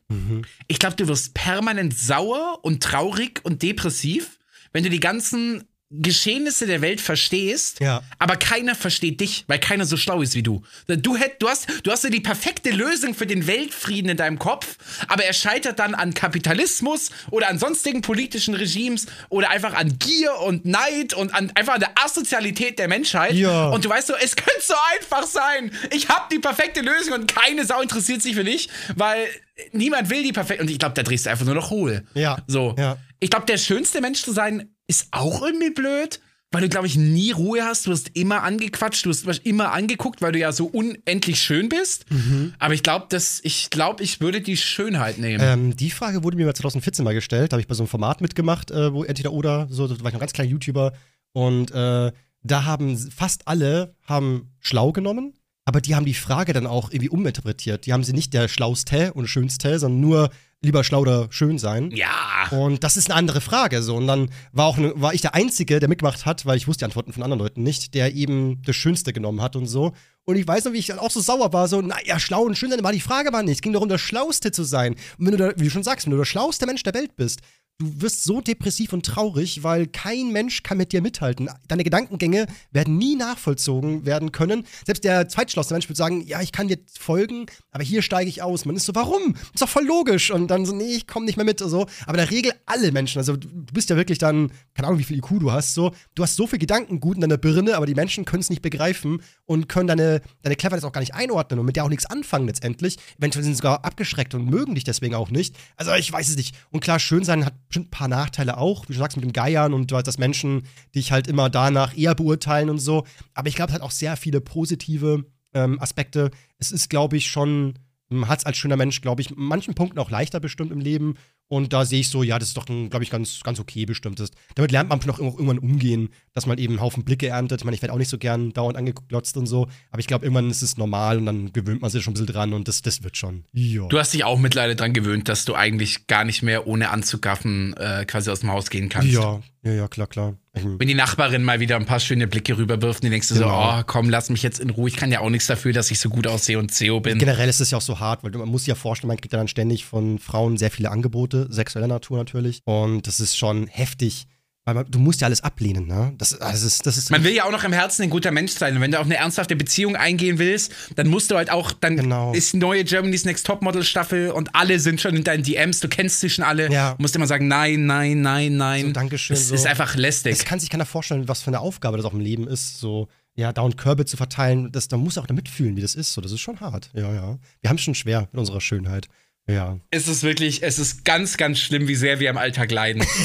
ich glaube, du wirst permanent sauer und traurig und depressiv, wenn du die ganzen Geschehnisse der Welt verstehst, Ja. aber keiner versteht dich, weil keiner so schlau ist wie du. Du, hätt, du, hast, du hast ja die perfekte Lösung für den Weltfrieden in deinem Kopf, aber er scheitert dann an Kapitalismus oder an sonstigen politischen Regimes oder einfach an Gier und Neid und an einfach an der Asozialität der Menschheit. Ja. Und du weißt so, es könnte so einfach sein. Ich habe die perfekte Lösung und keine Sau interessiert sich für dich, weil niemand will die perfekte. Und ich glaube, da drehst du einfach nur noch hohl. Ja. So. Ja. Ich glaube, der schönste Mensch zu sein ist auch irgendwie blöd, weil du, glaube ich, nie Ruhe hast. Du wirst immer angequatscht, du wirst immer angeguckt, weil du ja so unendlich schön bist. Mhm. Aber ich glaube, dass ich glaube, ich würde die Schönheit nehmen. Ähm, die Frage wurde mir mal 2014 mal gestellt. Da habe ich bei so einem Format mitgemacht, äh, wo entweder oder, so, da war ich noch ganz kleiner YouTuber. Und äh, da haben fast alle haben schlau genommen, aber die haben die Frage dann auch irgendwie uminterpretiert. Die haben sie nicht der Schlauste und Schönste, sondern nur lieber schlau oder schön sein. ja. Und das ist eine andere Frage. So. Und dann war, auch ne, war ich der Einzige, der mitgemacht hat, weil ich wusste die Antworten von anderen Leuten nicht, der eben das Schönste genommen hat und so. Und ich weiß noch, wie ich dann auch so sauer war, so, naja, schlau und schön sein war die Frage aber nicht. Es ging darum, der Schlauste zu sein. Und wenn du, da, wie du schon sagst, wenn du der schlauste Mensch der Welt bist, du wirst so depressiv und traurig, weil kein Mensch kann mit dir mithalten. Deine Gedankengänge werden nie nachvollzogen werden können. Selbst der zweitschlauste Mensch würde sagen, ja, ich kann dir folgen, aber hier steige ich aus. Man ist so, warum? Ist doch voll logisch. Und dann so, nee, ich komme nicht mehr mit. So. Aber in der Regel alle Menschen, also du du bist ja wirklich dann, keine Ahnung, wie viel IQ du hast, so, du hast so viel Gedankengut in deiner Birne, aber die Menschen können es nicht begreifen und können deine, deine Cleverness auch gar nicht einordnen und mit der auch nichts anfangen letztendlich. Eventuell sind sie sogar abgeschreckt und mögen dich deswegen auch nicht. Also ich weiß es nicht. Und klar, schön sein hat bestimmt ein paar Nachteile auch, wie du sagst, mit dem Geiern und du hast, dass Menschen dich halt immer danach eher beurteilen und so. Aber ich glaube, es hat auch sehr viele positive ähm, Aspekte. Es ist, glaube ich, schon, hat es als schöner Mensch, glaube ich, in manchen Punkten auch leichter bestimmt im Leben. Und da sehe ich so, ja, das ist doch, glaube ich, ganz, ganz okay bestimmt. Das, damit lernt man noch irgendwann umgehen, dass man eben einen Haufen Blicke erntet. Ich meine, ich werde auch nicht so gern dauernd angeglotzt und so, aber ich glaube, irgendwann ist es normal und dann gewöhnt man sich schon ein bisschen dran und das, das wird schon. Ja. Du hast dich auch mittlerweile dran gewöhnt, dass du eigentlich gar nicht mehr ohne Anzugaffen äh, quasi aus dem Haus gehen kannst. Ja, ja, ja, klar, klar. Wenn die Nachbarin mal wieder ein paar schöne Blicke rüberwirft, dann denkst du Genau. so, oh, komm, lass mich jetzt in Ruhe. Ich kann ja auch nichts dafür, dass ich so gut aussehe und CEO bin. Generell ist es ja auch so hart, weil man muss sich ja vorstellen, man kriegt ja dann ständig von Frauen sehr viele Angebote, sexueller Natur natürlich. Und das ist schon heftig, weil man, du musst ja alles ablehnen, ne? Das, das ist, das ist Man will ja auch noch im Herzen ein guter Mensch sein. Und wenn du auch eine ernsthafte Beziehung eingehen willst, dann musst du halt auch, dann Genau. ist neue Germany's Next Topmodel Staffel und alle sind schon in deinen DMs, du kennst sie schon alle. Ja. Du musst immer sagen, nein, nein, nein, nein. So, Dankeschön, Das so. ist einfach lästig. Es kann sich keiner vorstellen, was für eine Aufgabe das auch im Leben ist, so ja, dauernd Körbe zu verteilen, das, da muss auch damit fühlen, wie das ist. So, das ist schon hart. Ja, ja. Wir haben es schon schwer mit unserer Schönheit. Ja. Es ist wirklich, es ist ganz, ganz schlimm, wie sehr wir im Alltag leiden.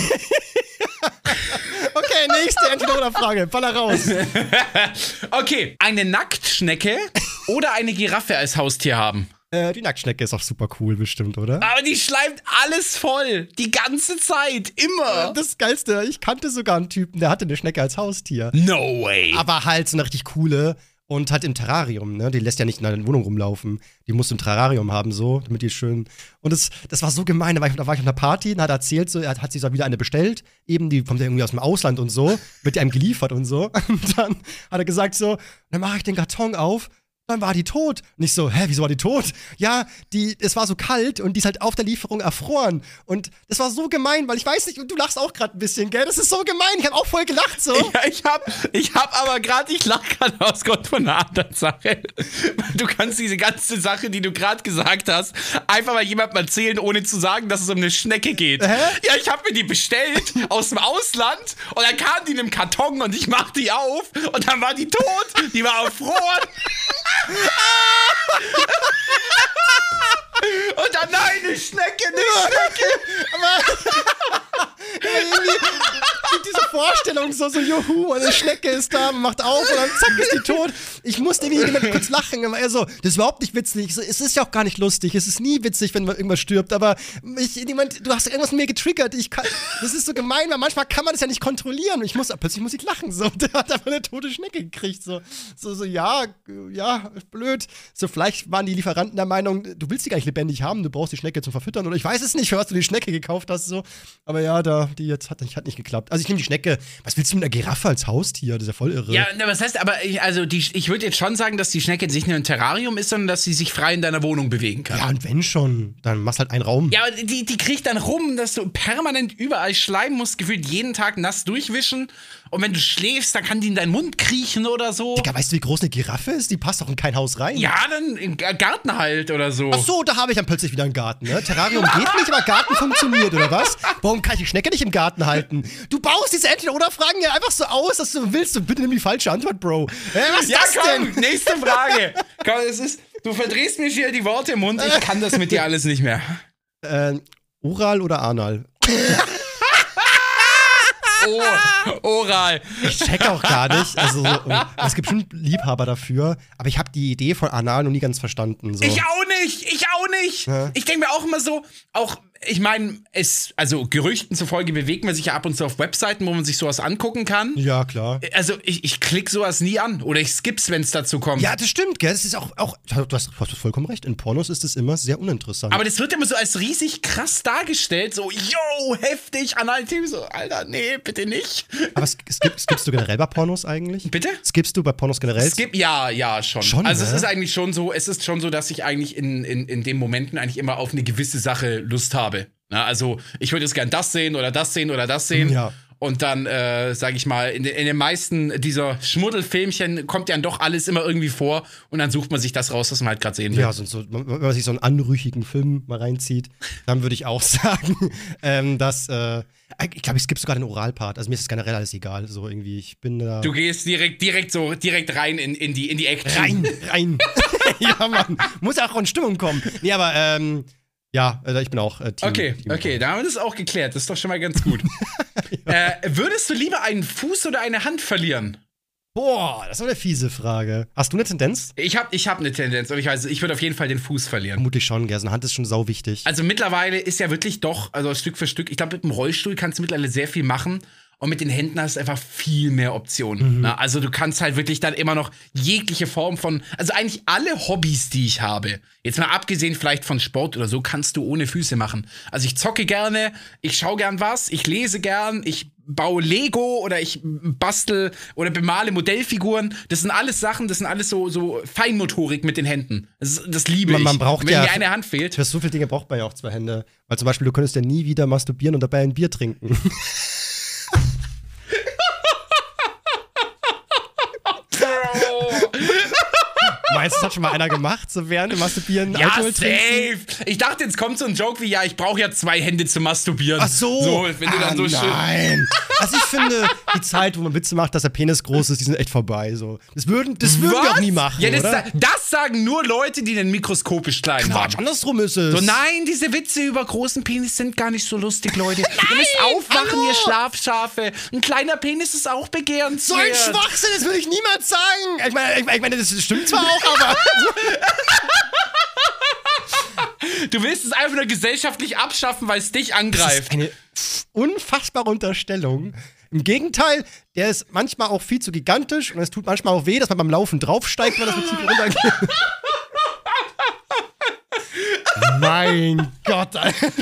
Okay, nächste Entweder-Oder-Frage. Baller raus. Okay, eine Nacktschnecke oder eine Giraffe als Haustier haben. äh, die Nacktschnecke ist auch super cool, bestimmt, oder? Aber die schleimt alles voll. Die ganze Zeit. Immer. Das Geilste, ich kannte sogar einen Typen, der hatte eine Schnecke als Haustier. No way. Aber halt so eine richtig coole und halt im Terrarium, ne? Die lässt ja nicht in der Wohnung rumlaufen. Die muss im Terrarium haben, so, damit die schön. Und das, das war so gemein. Da war ich, da war ich auf einer Party und hat erzählt, so, er hat, hat sich so wieder eine bestellt. Eben, die kommt ja irgendwie aus dem Ausland und so, wird die einem geliefert und so. Und dann hat er gesagt, so, dann mache ich den Karton auf. Dann war die tot. Und ich so, hä, wieso war die tot? Ja, die, es war so kalt und die ist halt auf der Lieferung erfroren. Und das war so gemein, weil ich weiß nicht, und du lachst auch gerade ein bisschen, gell? Das ist so gemein. Ich habe auch voll gelacht so. Ja, ich hab, ich hab aber gerade, ich lach gerade aus Grund von einer anderen Sache. Du kannst diese ganze Sache, die du gerade gesagt hast, einfach mal jemandem erzählen, ohne zu sagen, dass es um eine Schnecke geht. Hä? Ja, ich habe mir die bestellt aus dem Ausland und dann kam die in einem Karton und ich mach die auf und dann war die tot, die war erfroren. Und dann, nein, eine Schnecke, eine Schnecke. diese Vorstellung so, so, juhu, eine Schnecke ist da, macht auf und dann zack ist die tot. Ich musste irgendwie kurz lachen, er so, das ist überhaupt nicht witzig. So, es ist ja auch gar nicht lustig. Es ist nie witzig, wenn irgendwas stirbt, aber ich, jemand, du hast irgendwas mit mir getriggert. Ich kann, das ist so gemein, weil manchmal kann man das ja nicht kontrollieren. Ich muss, plötzlich muss ich lachen. So, der hat einfach eine tote Schnecke gekriegt. So, so, so ja, ja, blöd. So, vielleicht waren die Lieferanten der Meinung, du willst die gar nicht lebendig haben, du brauchst die Schnecke zum Verfüttern oder ich weiß es nicht, was du die Schnecke gekauft hast. So. Aber ja, da, die jetzt hat, hat nicht geklappt. Also ich nehme die Schnecke. Was willst du mit einer Giraffe als Haustier? Das ist ja voll irre. Ja, na, was heißt, aber ich, also die, ich würde jetzt schon sagen, dass die Schnecke nicht nur ein Terrarium ist, sondern dass sie sich frei in deiner Wohnung bewegen kann. Ja, und wenn schon, dann machst halt einen Raum. Ja, aber die, die kriegt dann rum, dass du permanent überall schleimen musst, gefühlt jeden Tag nass durchwischen. Und wenn du schläfst, dann kann die in deinen Mund kriechen oder so. Digga, weißt du, wie groß eine Giraffe ist? Die passt doch in kein Haus rein. Ja, dann im Garten halt oder so. Ach so, da habe ich dann plötzlich wieder einen Garten, ne? Terrarium geht nicht, aber Garten funktioniert, oder was? Warum kann ich die Schnecke nicht im Garten halten? Du baust diese Entweder-Oder-Fragen ja einfach so aus, dass du willst. Und bitte nimm die falsche Antwort, Bro. Hä, was ist Ja, das komm, denn? nächste Frage. komm, es ist, du verdrehst mir hier die Worte im Mund. Ich kann das mit dir alles nicht mehr. Äh, Oral oder Anal? Oh, oral. Ich check auch gar nicht. Also, so, es gibt schon Liebhaber dafür, aber ich habe die Idee von Anal noch nie ganz verstanden. So. Ich auch nicht, ich auch nicht. Ja. Ich denke mir auch immer so, auch, ich meine, es, also Gerüchten zufolge bewegt man sich ja ab und zu auf Webseiten, wo man sich sowas angucken kann. ja, klar. Also ich, ich klick sowas nie an oder ich skipp's, wenn es dazu kommt. Ja, das stimmt, gell? Das ist auch, auch du, hast, du hast vollkommen recht. In Pornos ist es immer sehr uninteressant. Aber das wird immer so als riesig krass dargestellt, so, yo, heftig, Analteam, so, Alter, nee, bitte nicht. Aber es, es gibt, skippst du generell bei Pornos eigentlich? Bitte? Skippst du bei Pornos generell? Es gibt, ja, ja, schon. Schon, also es ne? ist eigentlich schon so, es ist schon so, dass ich eigentlich in, in, in den Momenten eigentlich immer auf eine gewisse Sache Lust habe. Na, also ich würde jetzt gern das sehen oder das sehen oder das sehen. Ja. Und dann, äh, sage ich mal, in, den- in den meisten dieser Schmuddelfilmchen kommt ja dann doch alles immer irgendwie vor und dann sucht man sich das raus, was man halt gerade sehen will. Ja, so, so, wenn man sich so einen anrüchigen Film mal reinzieht, dann würde ich auch sagen, ähm, dass, äh, ich glaube, es gibt sogar den Oralpart. Also mir ist es generell alles egal. So irgendwie, ich bin da. Du gehst direkt, direkt so, direkt rein in, in, die, in die Action. rein, rein. ja, Mann. Muss auch in Stimmung kommen. Nee, aber, ähm, ja, äh, ich bin auch äh, Team. Okay, Team okay, da haben wir das auch geklärt. Das ist doch schon mal ganz gut. äh, würdest du lieber einen Fuß oder eine Hand verlieren? Boah, das ist eine fiese Frage. Hast du eine Tendenz? Ich habe ich hab eine Tendenz, aber ich weiß, ich würde auf jeden Fall den Fuß verlieren. Vermutlich schon, gell. So eine Hand ist schon sau wichtig. Also mittlerweile ist ja wirklich doch, also Stück für Stück, ich glaube, mit dem Rollstuhl kannst du mittlerweile sehr viel machen. Und mit den Händen hast du einfach viel mehr Optionen. Na, also du kannst halt wirklich dann immer noch jegliche Form von, also eigentlich alle Hobbys, die ich habe, jetzt mal abgesehen vielleicht von Sport oder so, kannst du ohne Füße machen. Also ich zocke gerne, ich schaue gern was, ich lese gern, ich baue Lego oder ich bastel oder bemale Modellfiguren. Das sind alles Sachen, das sind alles so, so Feinmotorik mit den Händen. Das, das liebe Man- ich. man braucht wenn ja- mir eine Hand fehlt. Für so viele Dinge braucht man ja auch zwei Hände. Weil zum Beispiel, du könntest ja nie wieder masturbieren und dabei ein Bier trinken. Meinst du, das hat schon mal einer gemacht, so während dem Masturbieren Ja, Alkohol trinken? safe. Ich dachte, jetzt kommt so ein Joke wie, ja, ich brauche ja zwei Hände zum Masturbieren. Ach so. So, wenn du ah, dann so. Nein. Also ich finde, die Zeit, wo man Witze macht, dass der Penis groß ist, die sind echt vorbei. So. Das würden, das würden wir auch nie machen, Ja, das, oder? das sagen nur Leute, die den mikroskopisch klein Quatsch, haben. andersrum ist es. So, nein, diese Witze über großen Penis sind gar nicht so lustig, Leute. ihr müsst aufwachen, hallo. ihr Schlafschafe. Ein kleiner Penis ist auch begehrenswert. so ein Schwachsinn, das würde ich niemals sagen. Ich meine- ich meine, das stimmt zwar auch, aber Du willst es einfach nur gesellschaftlich abschaffen, weil es dich das angreift. ist eine unfassbare Unterstellung. Im Gegenteil, der ist manchmal auch viel zu gigantisch und es tut manchmal auch weh, dass man beim Laufen draufsteigt, weil das mit tief runtergeht. mein Gott, Alter.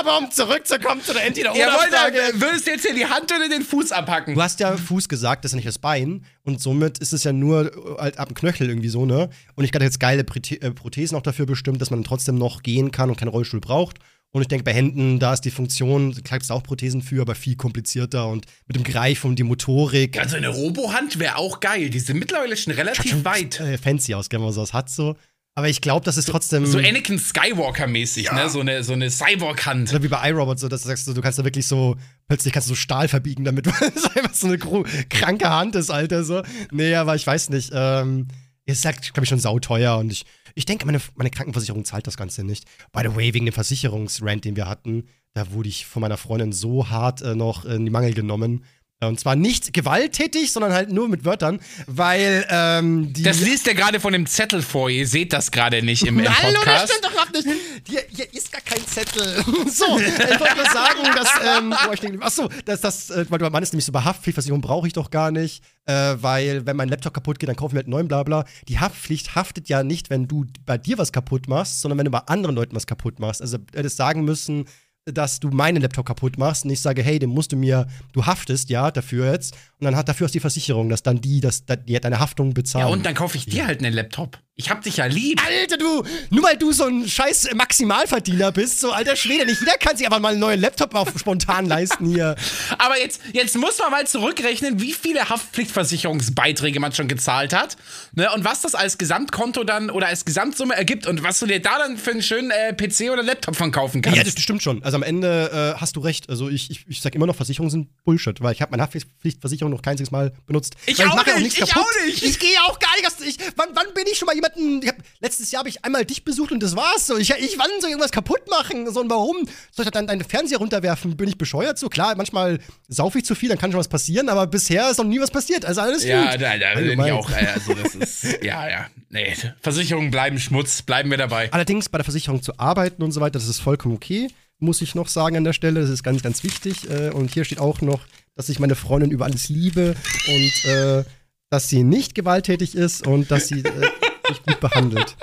Aber um zurückzukommen zu der entweder Ja, oder würdest du jetzt hier die Hand oder den Fuß abhacken? Du hast ja Fuß gesagt, das ist ja nicht das Bein. Und somit ist es ja nur äh, halt ab dem Knöchel irgendwie so, ne? Und ich hatte jetzt geile äh, Prothesen auch dafür bestimmt, dass man trotzdem noch gehen kann und keinen Rollstuhl braucht. Und ich denke, bei Händen, da ist die Funktion, klar gibt es auch Prothesen für, aber viel komplizierter und mit dem Greif und die Motorik. Also eine Robohand wäre auch geil. Die sind mittlerweile schon relativ weit. Äh, fancy aus, wenn man sowas hat so. Aber ich glaube, das ist trotzdem. So Anakin Skywalker-mäßig, ne? So eine, so eine Cyborg-Hand. Oder wie bei iRobot, so dass du sagst, du kannst da wirklich so, plötzlich kannst du so Stahl verbiegen damit, weil es einfach so eine kranke Hand ist, Alter. So. Nee, aber ich weiß nicht. Ähm, ist halt, glaube ich, schon sauteuer und ich, ich denke, meine, meine Krankenversicherung zahlt das Ganze nicht. By the way, wegen dem Versicherungsrant, den wir hatten, da wurde ich von meiner Freundin so hart äh, noch in die Mangel genommen. Und zwar nicht gewalttätig, sondern halt nur mit Wörtern, weil ähm, die. Das liest er gerade von dem Zettel vor. Ihr seht das gerade nicht im, im Hallo, das Podcast. stimmt doch noch nicht. Hier, hier ist gar kein Zettel. so, ich wollte nur sagen, dass, ähm, wo ich denke, achso, dass das, weil du meinst nämlich so, bei Haftpflichtversicherung brauche ich doch gar nicht, äh, weil wenn mein Laptop kaputt geht, dann kaufen wir halt einen neuen, bla bla. Die Haftpflicht haftet ja nicht, wenn du bei dir was kaputt machst, sondern wenn du bei anderen Leuten was kaputt machst. Also hättest sagen müssen, dass du meinen Laptop kaputt machst und ich sage, hey, den musst du mir, du haftest ja dafür jetzt und dann hat dafür ist die Versicherung, dass dann die, dass die hat deine Haftung bezahlt. Ja, und dann kaufe ich dir halt einen Laptop. Ich hab dich ja lieb. Alter, du, nur weil du so ein scheiß Maximalverdiener bist, so alter Schwede, nicht jeder kann sich aber mal einen neuen Laptop auf spontan leisten hier. Aber jetzt, jetzt muss man mal zurückrechnen, wie viele Haftpflichtversicherungsbeiträge man schon gezahlt hat. Ne, und was das als Gesamtkonto dann oder als Gesamtsumme ergibt und was du dir da dann für einen schönen äh, PC oder Laptop von kaufen kannst. Ja, das stimmt schon. Also am Ende äh, hast du recht. Also ich, ich, ich sag immer noch, Versicherungen sind Bullshit, weil ich habe meine Haftpflichtversicherung noch kein einziges Mal benutzt. Ich auch ja nicht, nichts ich kaputt. auch nicht. Ich gehe auch gar nicht. Ich, wann, wann bin ich schon mal jemanden. Ich hab, letztes Jahr habe ich einmal dich besucht und das war's so. Ich, ich wann soll ich irgendwas kaputt machen? So und warum? Soll ich dann deinen Fernseher runterwerfen? Bin ich bescheuert? So klar, manchmal saufe ich zu viel, dann kann schon was passieren, aber bisher ist noch nie was passiert. Also alles ja, gut. da, da bin ich auch. äh, Also das ist, ja, ja. Nee, Versicherungen bleiben Schmutz, bleiben wir dabei. Allerdings bei der Versicherung zu arbeiten und so weiter, das ist vollkommen okay, muss ich noch sagen an der Stelle. Das ist ganz, ganz wichtig. Äh, Und hier steht auch noch, dass ich meine Freundin über alles liebe und äh, dass sie nicht gewalttätig ist und dass sie äh, mich gut behandelt.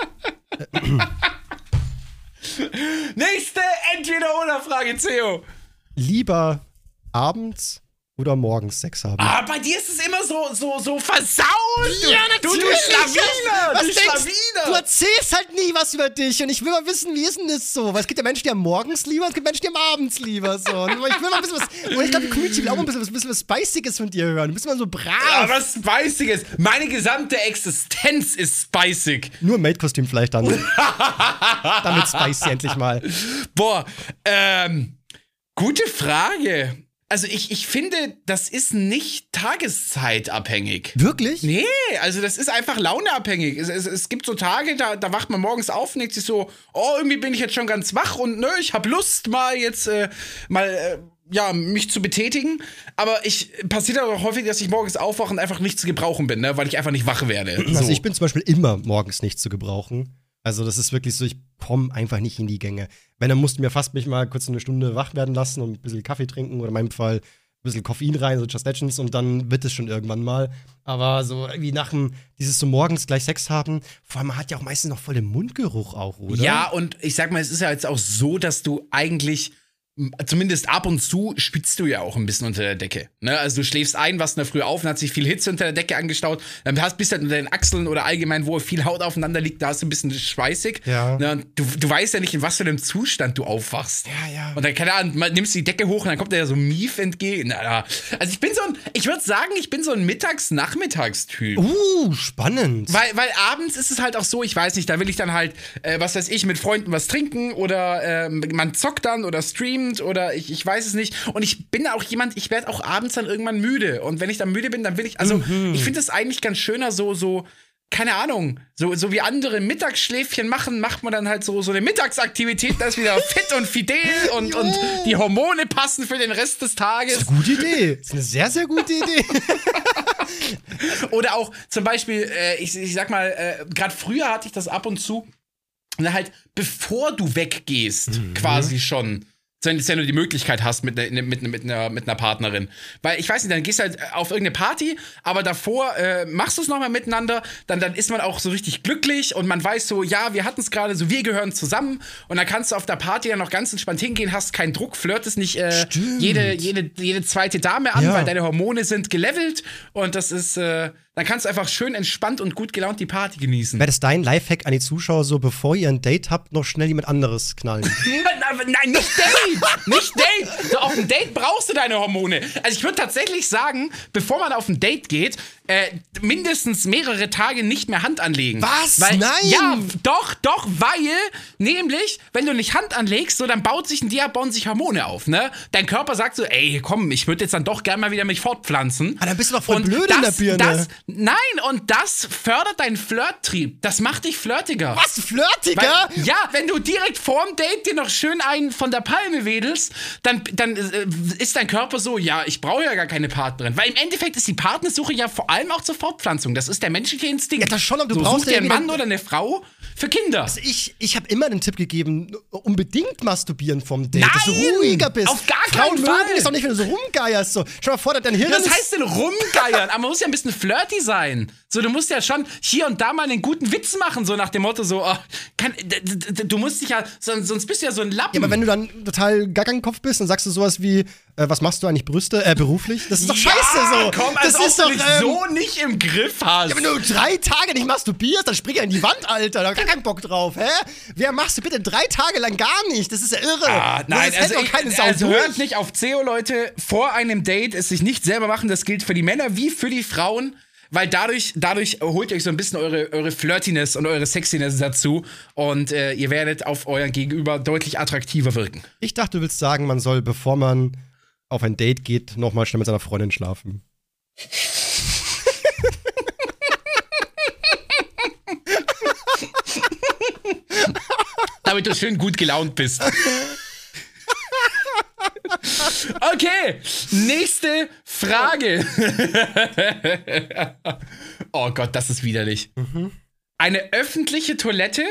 Nächste Entweder-Oder-Frage, Theo. Lieber abends oder morgens Sex haben. Ah, bei dir ist es immer so, so, so versaut. Du, du, du Schlawiner, Was du denkst, du Schlawiner. erzählst halt nie was über dich und ich will mal wissen, wie ist denn das so? Weil es gibt ja Menschen, die haben morgens lieber, und es gibt Menschen, die haben abends lieber so. Und ich will mal ein bisschen was, und ich glaube, die Community will auch mal ein bisschen, was- ein bisschen was Spiciges von dir hören. Du bist mal so brav. Ja, was Spiciges. Meine gesamte Existenz ist spicig. Nur Maid-Kostüm vielleicht dann. Damit spicy endlich mal. Boah, ähm, gute Frage. Also ich, ich finde, das ist nicht tageszeitabhängig. Wirklich? Nee, also das ist einfach launeabhängig. Es, es, es gibt so Tage, da, da wacht man morgens auf und denkt sich so, oh, irgendwie bin ich jetzt schon ganz wach und nö, ich habe Lust mal jetzt äh, mal äh, ja, mich zu betätigen. Aber ich passiert aber auch häufig, dass ich morgens aufwache und einfach nicht zu gebrauchen bin, ne? weil ich einfach nicht wach werde. Also So. ich bin zum Beispiel immer morgens nicht zu gebrauchen. Also das ist wirklich so, ich komme einfach nicht in die Gänge. Wenn, dann musst du mir fast mich mal kurz eine Stunde wach werden lassen und ein bisschen Kaffee trinken oder in meinem Fall ein bisschen Koffein rein, so Just Legends und dann wird es schon irgendwann mal. Aber so irgendwie nach dem, dieses so morgens gleich Sex haben, vor allem man hat ja auch meistens noch voll den Mundgeruch auch, oder? Ja, und ich sag mal, es ist ja jetzt auch so, dass du eigentlich zumindest ab und zu spitzt du ja auch ein bisschen unter der Decke. Ne? Also du schläfst ein, wachst in der Früh auf und hat sich viel Hitze unter der Decke angestaut. Dann hast, bist du halt unter den Achseln oder allgemein, wo viel Haut aufeinander liegt, da hast du ein bisschen schweißig. Ja. Ne? Du, du weißt ja nicht, in was für einem Zustand du aufwachst. Ja, ja. Und dann, keine Ahnung, nimmst du die Decke hoch und dann kommt dir ja so Mief entgegen. Na, Also ich bin so ein, ich würde sagen, ich bin so ein Mittags-Nachmittagstyp. Uh, spannend. Weil, weil abends ist es halt auch so, ich weiß nicht, da will ich dann halt, äh, was weiß ich, mit Freunden was trinken oder ähm, man zockt dann oder streamt oder ich, ich weiß es nicht. Und ich bin auch jemand, ich werde auch abends dann irgendwann müde. Und wenn ich dann müde bin, dann will ich, also ich finde es eigentlich ganz schöner, so, so, keine Ahnung, so, so wie andere Mittagsschläfchen machen, macht man dann halt so, so eine Mittagsaktivität, da ist wieder fit und fidel und, und die Hormone passen für den Rest des Tages. Gute Idee. Das ist eine sehr, sehr gute Idee. Oder auch zum Beispiel, äh, ich, ich sag mal, äh, gerade früher hatte ich das ab und zu, na halt, bevor du weggehst, quasi schon. Wenn, wenn du die Möglichkeit hast mit, ne, mit, mit, einer, mit einer Partnerin. Weil ich weiß nicht, dann gehst du halt auf irgendeine Party, aber davor äh, machst du es nochmal miteinander, dann, dann ist man auch so richtig glücklich und man weiß so, ja, wir hatten es gerade so, wir gehören zusammen und dann kannst du auf der Party dann noch ganz entspannt hingehen, hast keinen Druck, flirtest nicht äh, jede, jede, jede zweite Dame an, ja. weil deine Hormone sind gelevelt und das ist. Äh, dann kannst du einfach schön entspannt und gut gelaunt die Party genießen. Wäre das dein Lifehack an die Zuschauer, so bevor ihr ein Date habt, noch schnell jemand anderes knallen? Nein, nicht Date! nicht Date! So, auf ein Date brauchst du deine Hormone. Also ich würde tatsächlich sagen, bevor man auf ein Date geht, äh, mindestens mehrere Tage nicht mehr Hand anlegen. Was? Weil, Nein! Ja, doch, doch, weil, nämlich, wenn du nicht Hand anlegst, so, dann baut sich ein Dia, bauen sich Hormone auf, ne? Dein Körper sagt so, ey, komm, ich würde jetzt dann doch gerne mal wieder mich fortpflanzen. Ah, dann bist du doch voll und blöd das, in der Birne. Das, nein, und das fördert deinen Flirttrieb. Das macht dich flirtiger. Was, flirtiger? Weil, ja, wenn du direkt vorm Date dir noch schön einen von der Palme wedelst, dann, dann äh, ist dein Körper so, ja, ich brauche ja gar keine Partnerin. Weil im Endeffekt ist die Partnersuche ja vor allem auch zur Fortpflanzung. Das ist der menschliche Instinkt. Ja, das schon, aber du so, brauchst dir einen Mann oder eine Frau für Kinder. Also ich ich habe immer den Tipp gegeben, unbedingt masturbieren vom Date, Nein, dass du ruhiger bist. Auf gar Frauen keinen Fall. mögen es doch nicht, wenn du so rumgeierst. So. Schau mal vor, dein Hirn Was heißt denn rumgeiern? aber man muss ja ein bisschen flirty sein. So, du musst ja schon hier und da mal einen guten Witz machen, so nach dem Motto, so, oh, kann, du musst dich ja, sonst bist du ja so ein Lappen. Ja, aber wenn du dann total gaga im Kopf bist, dann sagst du sowas wie, äh, was machst du eigentlich Brüste, äh, beruflich? Das ist doch scheiße ja, so. Komm, das ist doch ähm, so nicht im Griff hast. Ja, wenn du drei Tage nicht masturbierst, dann spring ja in die Wand, Alter. Da hab ich keinen Bock drauf, hä? Wer machst du bitte drei Tage lang gar nicht? Das ist ja irre. Ah, nein, das also, ich, keine Sau also hört nicht auf CEO, Leute. Vor einem Date es sich nicht selber machen. Das gilt für die Männer wie für die Frauen. Weil dadurch, dadurch holt ihr euch so ein bisschen eure, eure Flirtiness und eure Sexiness dazu und äh, ihr werdet auf euren Gegenüber deutlich attraktiver wirken. Ich dachte, du willst sagen, man soll, bevor man auf ein Date geht, nochmal schnell mit seiner Freundin schlafen. Damit du schön gut gelaunt bist. Okay, nächste Frage. oh Gott, das ist widerlich. Mhm. Eine öffentliche Toilette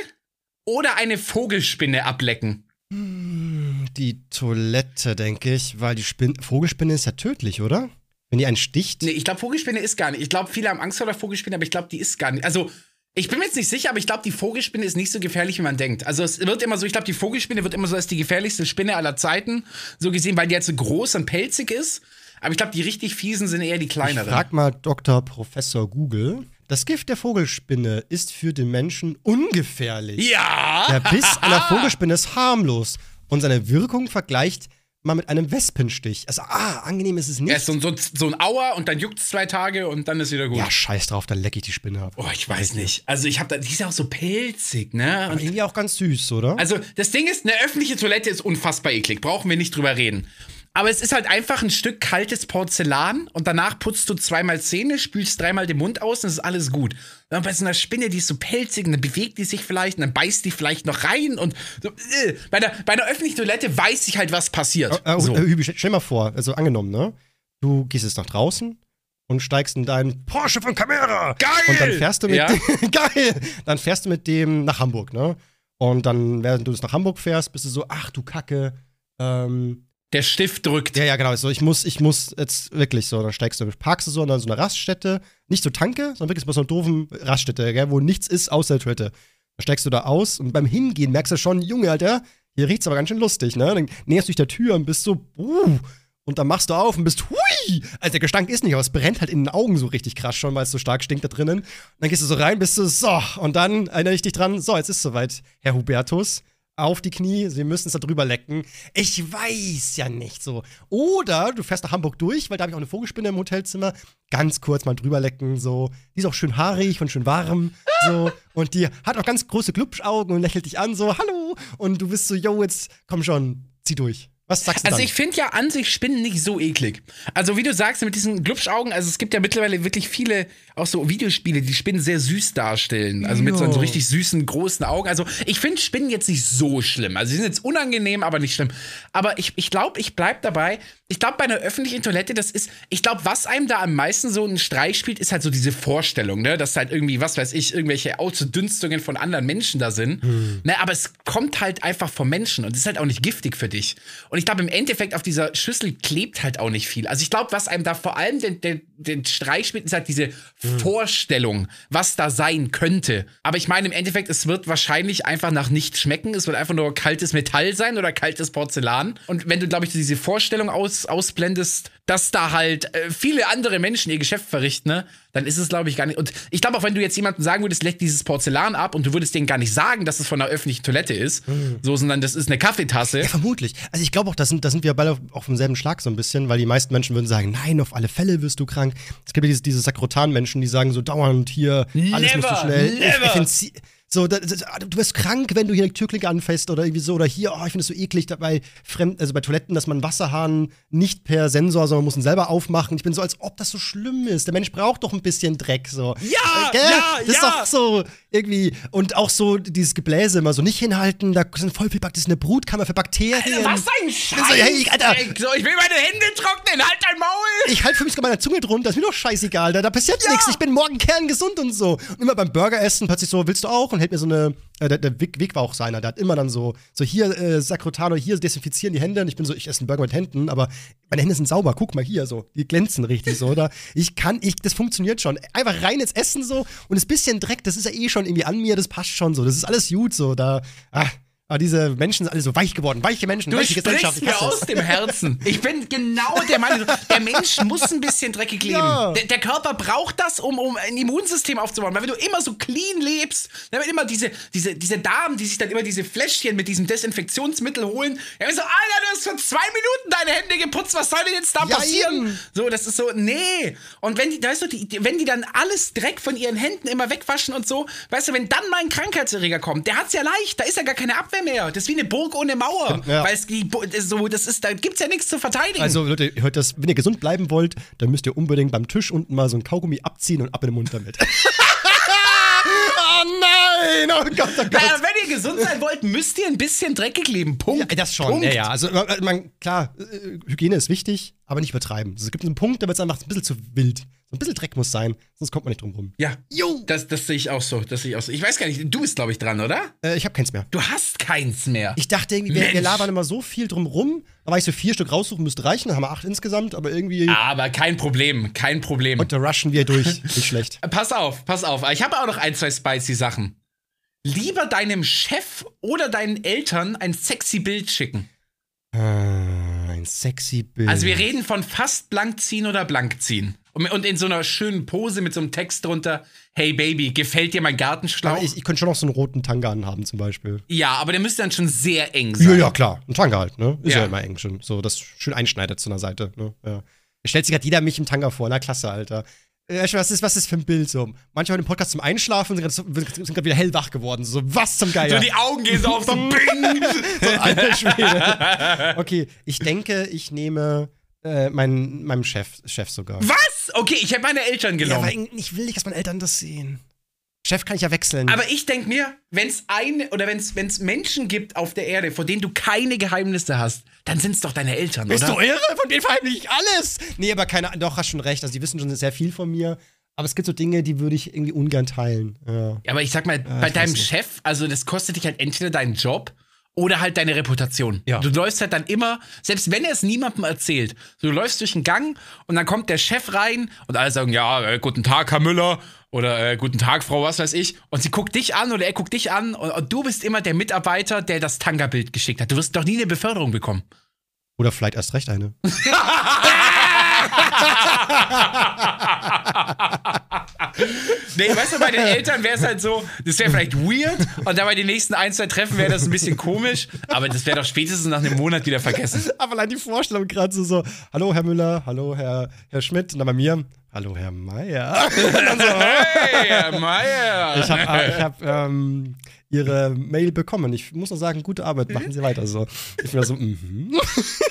oder eine Vogelspinne ablecken? Die Toilette, denke ich, weil die Spin Vogelspinne ist ja tödlich, oder? Wenn die einen sticht. Nee, ich glaube, Vogelspinne ist gar nicht. Ich glaube, viele haben Angst vor der Vogelspinne, aber ich glaube, die ist gar nicht. Also, ich bin mir jetzt nicht sicher, aber ich glaube, die Vogelspinne ist nicht so gefährlich, wie man denkt. Also es wird immer so, ich glaube, die Vogelspinne wird immer so als die gefährlichste Spinne aller Zeiten so gesehen, weil die jetzt so groß und pelzig ist. Aber ich glaube, die richtig fiesen sind eher die kleineren. Ich frag mal Dr. Professor Google. Das Gift der Vogelspinne ist für den Menschen ungefährlich. Ja! Der Biss einer Vogelspinne ist harmlos und seine Wirkung vergleicht mal mit einem Wespenstich. Also, ah, angenehm ist es nicht. Ja, so, so, so ein Auer und dann juckt es zwei Tage und dann ist wieder gut. Ja, scheiß drauf, dann lecke ich die Spinne ab. Oh, ich weiß nicht. Also, ich habe da, die ist ja auch so pelzig, ne? Und irgendwie auch ganz süß, oder? Also, das Ding ist, eine öffentliche Toilette ist unfassbar eklig. Brauchen wir nicht drüber reden. Aber es ist halt einfach ein Stück kaltes Porzellan und danach putzt du zweimal Zähne, spülst dreimal den Mund aus und es ist alles gut. Und bei so einer Spinne, die ist so pelzig, und dann bewegt die sich vielleicht und dann beißt die vielleicht noch rein und so, äh. bei, der, bei einer öffentlichen Toilette weiß ich halt, was passiert. Äh, äh, so. Hübi, stell mal vor, also angenommen, ne? Du gehst jetzt nach draußen und steigst in deinen Porsche von Camera. Geil! Und dann fährst du mit ja? geil! Dann fährst du mit dem nach Hamburg, ne? Und dann, während du nach Hamburg fährst, bist du so, ach du Kacke, ähm, der Stift drückt. Ja, ja, genau. So, ich muss, ich muss jetzt wirklich so, dann steigst du, parkst du so dann so eine Raststätte, nicht so Tanke, sondern wirklich so einer doofen Raststätte, gell, wo nichts ist außer der Toilette. Dann steigst du da aus und beim Hingehen merkst du schon, Junge, Alter, hier riecht's aber ganz schön lustig, ne? Dann näherst du dich der Tür und bist so, uh, und dann machst du auf und bist, hui! Also der Gestank ist nicht, aber es brennt halt in den Augen so richtig krass schon, weil es so stark stinkt da drinnen. Und dann gehst du so rein, bist du so, und dann erinnere ich dich dran, so, jetzt ist soweit, Herr Hubertus auf die Knie, sie müssen es da drüber lecken. Ich weiß ja nicht so. Oder du fährst nach Hamburg durch, weil da habe ich auch eine Vogelspinne im Hotelzimmer. Ganz kurz mal drüber lecken, so. Die ist auch schön haarig und schön warm, so. Und die hat auch ganz große Glubschaugen und lächelt dich an, so, hallo. Und du bist so, yo, jetzt komm schon, zieh durch. Was sagst du Also dann? ich finde ja an sich Spinnen nicht so eklig. Also wie du sagst, mit diesen Glubschaugen, also es gibt ja mittlerweile wirklich viele, auch so Videospiele, die Spinnen sehr süß darstellen. Also mit so, so richtig süßen, großen Augen. Also ich finde Spinnen jetzt nicht so schlimm. Also sie sind jetzt unangenehm, aber nicht schlimm. Aber ich, ich glaube, ich bleib dabei, ich glaube, bei einer öffentlichen Toilette, das ist, ich glaube, was einem da am meisten so einen Streich spielt, ist halt so diese Vorstellung, ne, dass halt irgendwie, was weiß ich, irgendwelche Ausdünstungen von anderen Menschen da sind. Hm. Ne, aber es kommt halt einfach vom Menschen und ist halt auch nicht giftig für dich. Und ich glaube, im Endeffekt auf dieser Schüssel klebt halt auch nicht viel. Also ich glaube, was einem da vor allem den, den, den Streich spielt, ist halt diese hm. Vorstellung, was da sein könnte. Aber ich meine, im Endeffekt, es wird wahrscheinlich einfach nach nichts schmecken. Es wird einfach nur kaltes Metall sein oder kaltes Porzellan. Und wenn du, glaube ich, diese Vorstellung aus aus, ausblendest, dass da halt äh, viele andere Menschen ihr Geschäft verrichten, ne, dann ist es, glaube ich, gar nicht. Und ich glaube auch, wenn du jetzt jemandem sagen würdest, leck dieses Porzellan ab und du würdest denen gar nicht sagen, dass es von einer öffentlichen Toilette ist, mhm. so, sondern das ist eine Kaffeetasse. Ja, vermutlich. Also ich glaube auch, da sind, da sind wir beide auch vom selben Schlag so ein bisschen, weil die meisten Menschen würden sagen, nein, auf alle Fälle wirst du krank. Es gibt ja diese, diese Sakrotan-Menschen, die sagen so dauernd hier, alles never, musst du schnell. Never. Ich, so, das, das, ah, du wirst krank, wenn du hier eine Türklinke anfasst oder irgendwie so. Oder hier, oh, ich finde es so eklig bei Fremd, also bei Toiletten, dass man Wasserhahn nicht per Sensor, sondern muss ihn selber aufmachen. Ich bin so, als ob das so schlimm ist. Der Mensch braucht doch ein bisschen Dreck. So. Ja, äh, ja, Das ist doch so irgendwie. Und auch so dieses Gebläse immer so nicht hinhalten. Da sind voll viel Bakterien. Das ist eine Brutkammer für Bakterien. Alter, was ein Scheiß. So, hey, Alter. So, ich will meine Hände trocknen. Halt dein Maul. Ich halte für mich sogar meine Zunge drunter. Ist mir doch scheißegal. Da, da passiert ja. nichts. Ich bin morgen kerngesund und so. Und immer beim Burger essen plötzlich so, willst du auch? Und hält mir so eine äh, der, der Vic, Vic, war auch seiner, der hat immer dann so, so hier äh, Sakrotano, hier desinfizieren die Hände und ich bin so, ich esse einen Burger mit Händen, aber meine Hände sind sauber, guck mal hier so, die glänzen richtig so, oder? Ich kann, ich, das funktioniert schon. Einfach rein ins Essen so und das bisschen Dreck, das ist ja eh schon irgendwie an mir, das passt schon so, das ist alles gut so, da, ah, aber diese Menschen sind alle so weich geworden, weiche Menschen, du weiche Gesellschaft. mir aus dem Herzen. Ich bin genau der Meinung, der Mensch muss ein bisschen dreckig leben. Ja. Der, der, Körper braucht das, um, um ein Immunsystem aufzubauen. Weil wenn du immer so clean lebst, dann wird immer diese, diese, diese Damen, die sich dann immer diese Fläschchen mit diesem Desinfektionsmittel holen, ja, so, Alter, du hast vor zwei Minuten deine Hände geputzt, was soll denn jetzt da ja, passieren? Eben. So, das ist so, nee. Und wenn die, weißt du, die, wenn die dann alles Dreck von ihren Händen immer wegwaschen und so, weißt du, wenn dann mal ein Krankheitserreger kommt, der hat's ja leicht, da ist ja gar keine Abwehr mehr. Das ist wie eine Burg ohne Mauer. Ja. Weil es die, so, das ist, da gibt's ja nichts zu verteidigen. Also Leute, hört das, wenn ihr gesund bleiben wollt, dann müsst ihr unbedingt beim Tisch unten mal so ein Kaugummi abziehen und ab in den Mund damit. Oh nein! Oh Gott, oh Gott. Naja, wenn ihr gesund sein wollt, müsst ihr ein bisschen dreckig leben. Punkt. Ja, das schon. Punkt. Ja, ja. Also, man, klar, äh, Hygiene ist wichtig, aber nicht übertreiben. Also, es gibt einen Punkt, da wird es einfach ein bisschen zu wild. So ein bisschen Dreck muss sein, sonst kommt man nicht drum rum. Ja. Jo. Das, das sehe ich auch so. Das sehe ich auch so. Ich weiß gar nicht, du bist, glaube ich, dran, oder? Äh, ich habe keins mehr. Du hast keins mehr. Ich dachte irgendwie, wir, wir, labern immer so viel drum rum. Da war ich so vier Stück raussuchen, müsste reichen. Dann haben wir acht insgesamt, aber irgendwie. Aber kein Problem, kein Problem. Und da rushen wir durch. nicht schlecht. Pass auf, pass auf. Ich habe auch noch ein, zwei spicy Sachen. Lieber deinem Chef oder deinen Eltern ein sexy Bild schicken. Ah, ein sexy Bild. Also wir reden von fast blank ziehen oder blank ziehen. Und in so einer schönen Pose mit so einem Text drunter, hey Baby, gefällt dir mein Gartenschlauch? ich, ich könnte schon noch so einen roten Tanga anhaben zum Beispiel. Ja, aber der müsste dann schon sehr eng sein. Ja, ja, klar. Ein Tanga halt, ne? Ist ja, ja immer eng schon. So, das schön einschneidet zu einer Seite, ne? Ja. Stellt sich gerade jeder mich im Tanga vor, na klasse, Alter. Was ist, was ist für ein Bild so? Manchmal im Podcast zum Einschlafen sind gerade wieder hellwach geworden. So, was zum Geier? So, die Augen gehen so auf so Bing! so, alter Schwede. Okay, ich denke, ich nehme äh, mein, meinem Chef, Chef sogar. Was? Okay, ich habe meine Eltern genommen. Ja, aber ich will nicht, dass meine Eltern das sehen. Chef kann ich ja wechseln. Aber ich denke mir, wenn es eine oder wenn es Menschen gibt auf der Erde, vor denen du keine Geheimnisse hast, dann sind es doch deine Eltern, Bist oder? Bist du irre? Von denen verheimliche ich alles. Nee, aber keine Doch, hast schon recht. Also, die wissen schon sehr viel von mir. Aber es gibt so Dinge, die würde ich irgendwie ungern teilen. Ja. ja aber ich sag mal, ja, bei deinem Chef, also das kostet dich halt entweder deinen Job oder halt deine Reputation. Ja. Du läufst halt dann immer, selbst wenn er es niemandem erzählt, du läufst durch den Gang und dann kommt der Chef rein und alle sagen, ja, äh, guten Tag, Herr Müller oder äh, guten Tag, Frau, was weiß ich. Und sie guckt dich an oder er guckt dich an und, und du bist immer der Mitarbeiter, der das Tanga-Bild geschickt hat. Du wirst doch nie eine Beförderung bekommen. Oder vielleicht erst recht eine. nee, weißt du, bei den Eltern wäre es halt so, das wäre vielleicht weird und dann bei den nächsten ein, zwei Treffen wäre das ein bisschen komisch, aber das wäre doch spätestens nach einem Monat wieder vergessen. Aber allein die Vorstellung gerade so, so, hallo Herr Müller, hallo Herr, Herr Schmidt und dann bei mir, hallo Herr Meier. so, hey, Herr Meier. Ich habe ich hab, ähm, ihre Mail bekommen. Ich muss noch sagen, gute Arbeit, machen Sie weiter so. Ich bin so, mhm.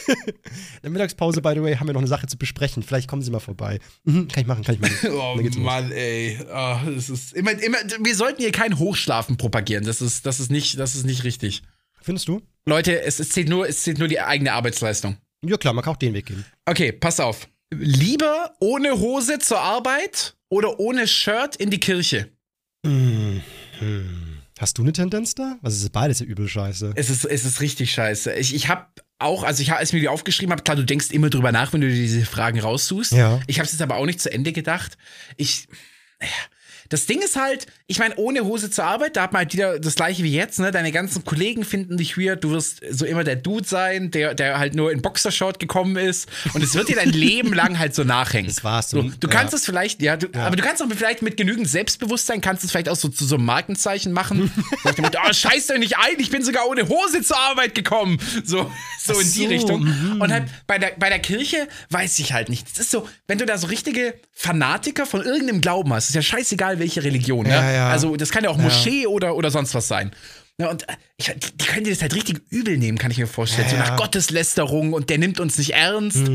In der Mittagspause, by the way, haben wir noch eine Sache zu besprechen. Vielleicht kommen Sie mal vorbei. Mhm, kann ich machen, kann ich machen. oh Mann, ey. Oh, das ist immer, immer, wir sollten hier kein Hochschlafen propagieren. Das ist, das ist, nicht, das ist nicht richtig. Findest du? Leute, es, es, zählt nur, es zählt nur die eigene Arbeitsleistung. Ja, klar, man kann auch den Weg gehen. Okay, pass auf. Lieber ohne Hose zur Arbeit oder ohne Shirt in die Kirche? Hm, hm. Hast du eine Tendenz da? Was ist beides ja übel scheiße? Es ist, es ist richtig scheiße. Ich, ich habe auch, also ich, als ich mir die aufgeschrieben habe, klar, du denkst immer drüber nach, wenn du dir diese Fragen raussuchst. Ja. Ich habe es jetzt aber auch nicht zu Ende gedacht. Ich, das Ding ist halt, ich meine, ohne Hose zur Arbeit, da hat man halt wieder das gleiche wie jetzt, ne? Deine ganzen Kollegen finden dich weird, du wirst so immer der Dude sein, der, der halt nur in Boxershort gekommen ist. Und es wird dir dein Leben lang halt so nachhängen. Das war's. So, du kannst ja. es vielleicht, ja, du, aber du kannst auch vielleicht mit genügend Selbstbewusstsein, kannst es vielleicht auch so zu so einem Markenzeichen machen. Motto, oh, scheiß doch nicht ein, ich bin sogar ohne Hose zur Arbeit gekommen. So, so in die Richtung. mhm. Und halt bei der, bei der Kirche weiß ich halt nicht. Das ist so, wenn du da so richtige Fanatiker von irgendeinem Glauben hast, ist ja scheißegal, welche Religion. Ja, ne? ja. Also das kann ja auch Ja. Moschee oder, oder sonst was sein. Ja, und äh, ich, die, können dir das halt richtig übel nehmen, kann ich mir vorstellen. Ja, so nach ja. Mhm. Gotteslästerung und der nimmt uns nicht ernst.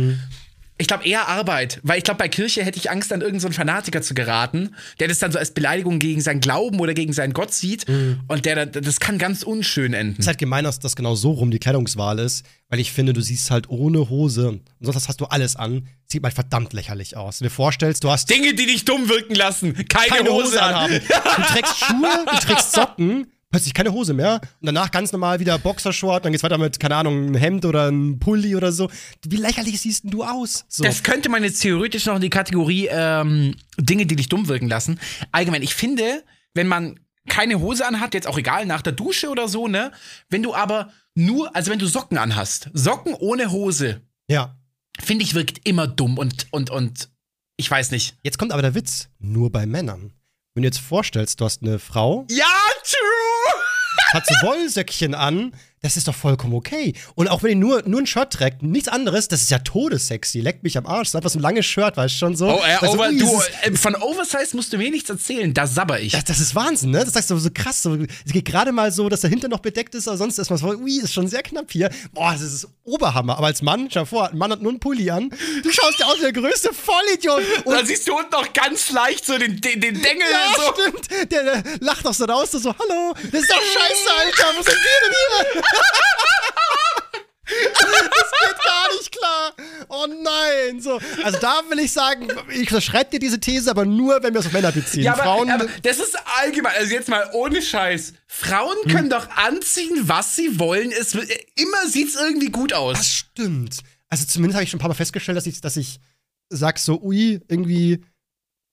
Ich glaube eher Arbeit, weil ich glaube, bei Kirche hätte ich Angst, an irgendeinen so Fanatiker zu geraten, der das dann so als Beleidigung gegen seinen Glauben oder gegen seinen Gott sieht. Mhm. Und der dann, das kann ganz unschön enden. Es ist halt gemein, dass das genau so rum die Kleidungswahl ist, weil ich finde, du siehst halt ohne Hose und sonst hast du alles an, sieht mal verdammt lächerlich aus. Wenn du dir vorstellst, du hast Dinge, die dich dumm wirken lassen. Keine, keine Hose, Hose an. anhaben. Du trägst Schuhe, du trägst Socken, plötzlich keine Hose mehr und danach ganz normal wieder Boxershort, dann geht's weiter mit, keine Ahnung, ein Hemd oder ein Pulli oder so. Wie lächerlich siehst denn du aus? So. Das könnte man jetzt theoretisch noch in die Kategorie ähm, Dinge, die dich dumm wirken lassen. Allgemein, ich finde, wenn man keine Hose anhat, jetzt auch egal, nach der Dusche oder so, ne? Wenn du aber nur, also wenn du Socken anhast, Socken ohne Hose, ja. finde ich, wirkt immer dumm und, und, und ich weiß nicht. Jetzt kommt aber der Witz, nur bei Männern. Wenn du jetzt vorstellst, du hast eine Frau, Ja, true! hat so Wollsöckchen an, das ist doch vollkommen okay. Und auch wenn die nur, nur ein Shirt trägt, nichts anderes, das ist ja todessexy. Leckt mich am Arsch. Das ist einfach so ein langes Shirt, weißt du schon so. Oh, äh, over, ui, du, es ist- äh, von Oversize musst du mir nichts erzählen, da sabber ich. das, das ist Wahnsinn, ne? Das sagst du so krass. So, es geht gerade mal so, dass dahinter noch bedeckt ist, aber sonst ist man so, ui, ist schon sehr knapp hier. Boah, das ist Oberhammer. Aber als Mann, schau vor, ein Mann hat nur einen Pulli an. Du schaust dir aus wie der größte Vollidiot. Und da siehst du unten noch ganz leicht so den, den, den Dengel ja, so. stimmt. Der, der lacht doch so raus, so, so, hallo, das ist doch scheiße, Alter. Wo sind wir denn hier? Das geht gar nicht klar. Oh nein. So, also da will ich sagen, ich schreibe dir diese These, aber nur, wenn wir es auf Männer beziehen. Ja, aber, Frauen. aber das ist allgemein, also jetzt mal ohne Scheiß. Frauen können doch anziehen, was sie wollen. Es, immer sieht's irgendwie gut das aus. stimmt. Also zumindest habe ich schon ein paar Mal festgestellt, dass ich, dass ich sag so, ui, irgendwie,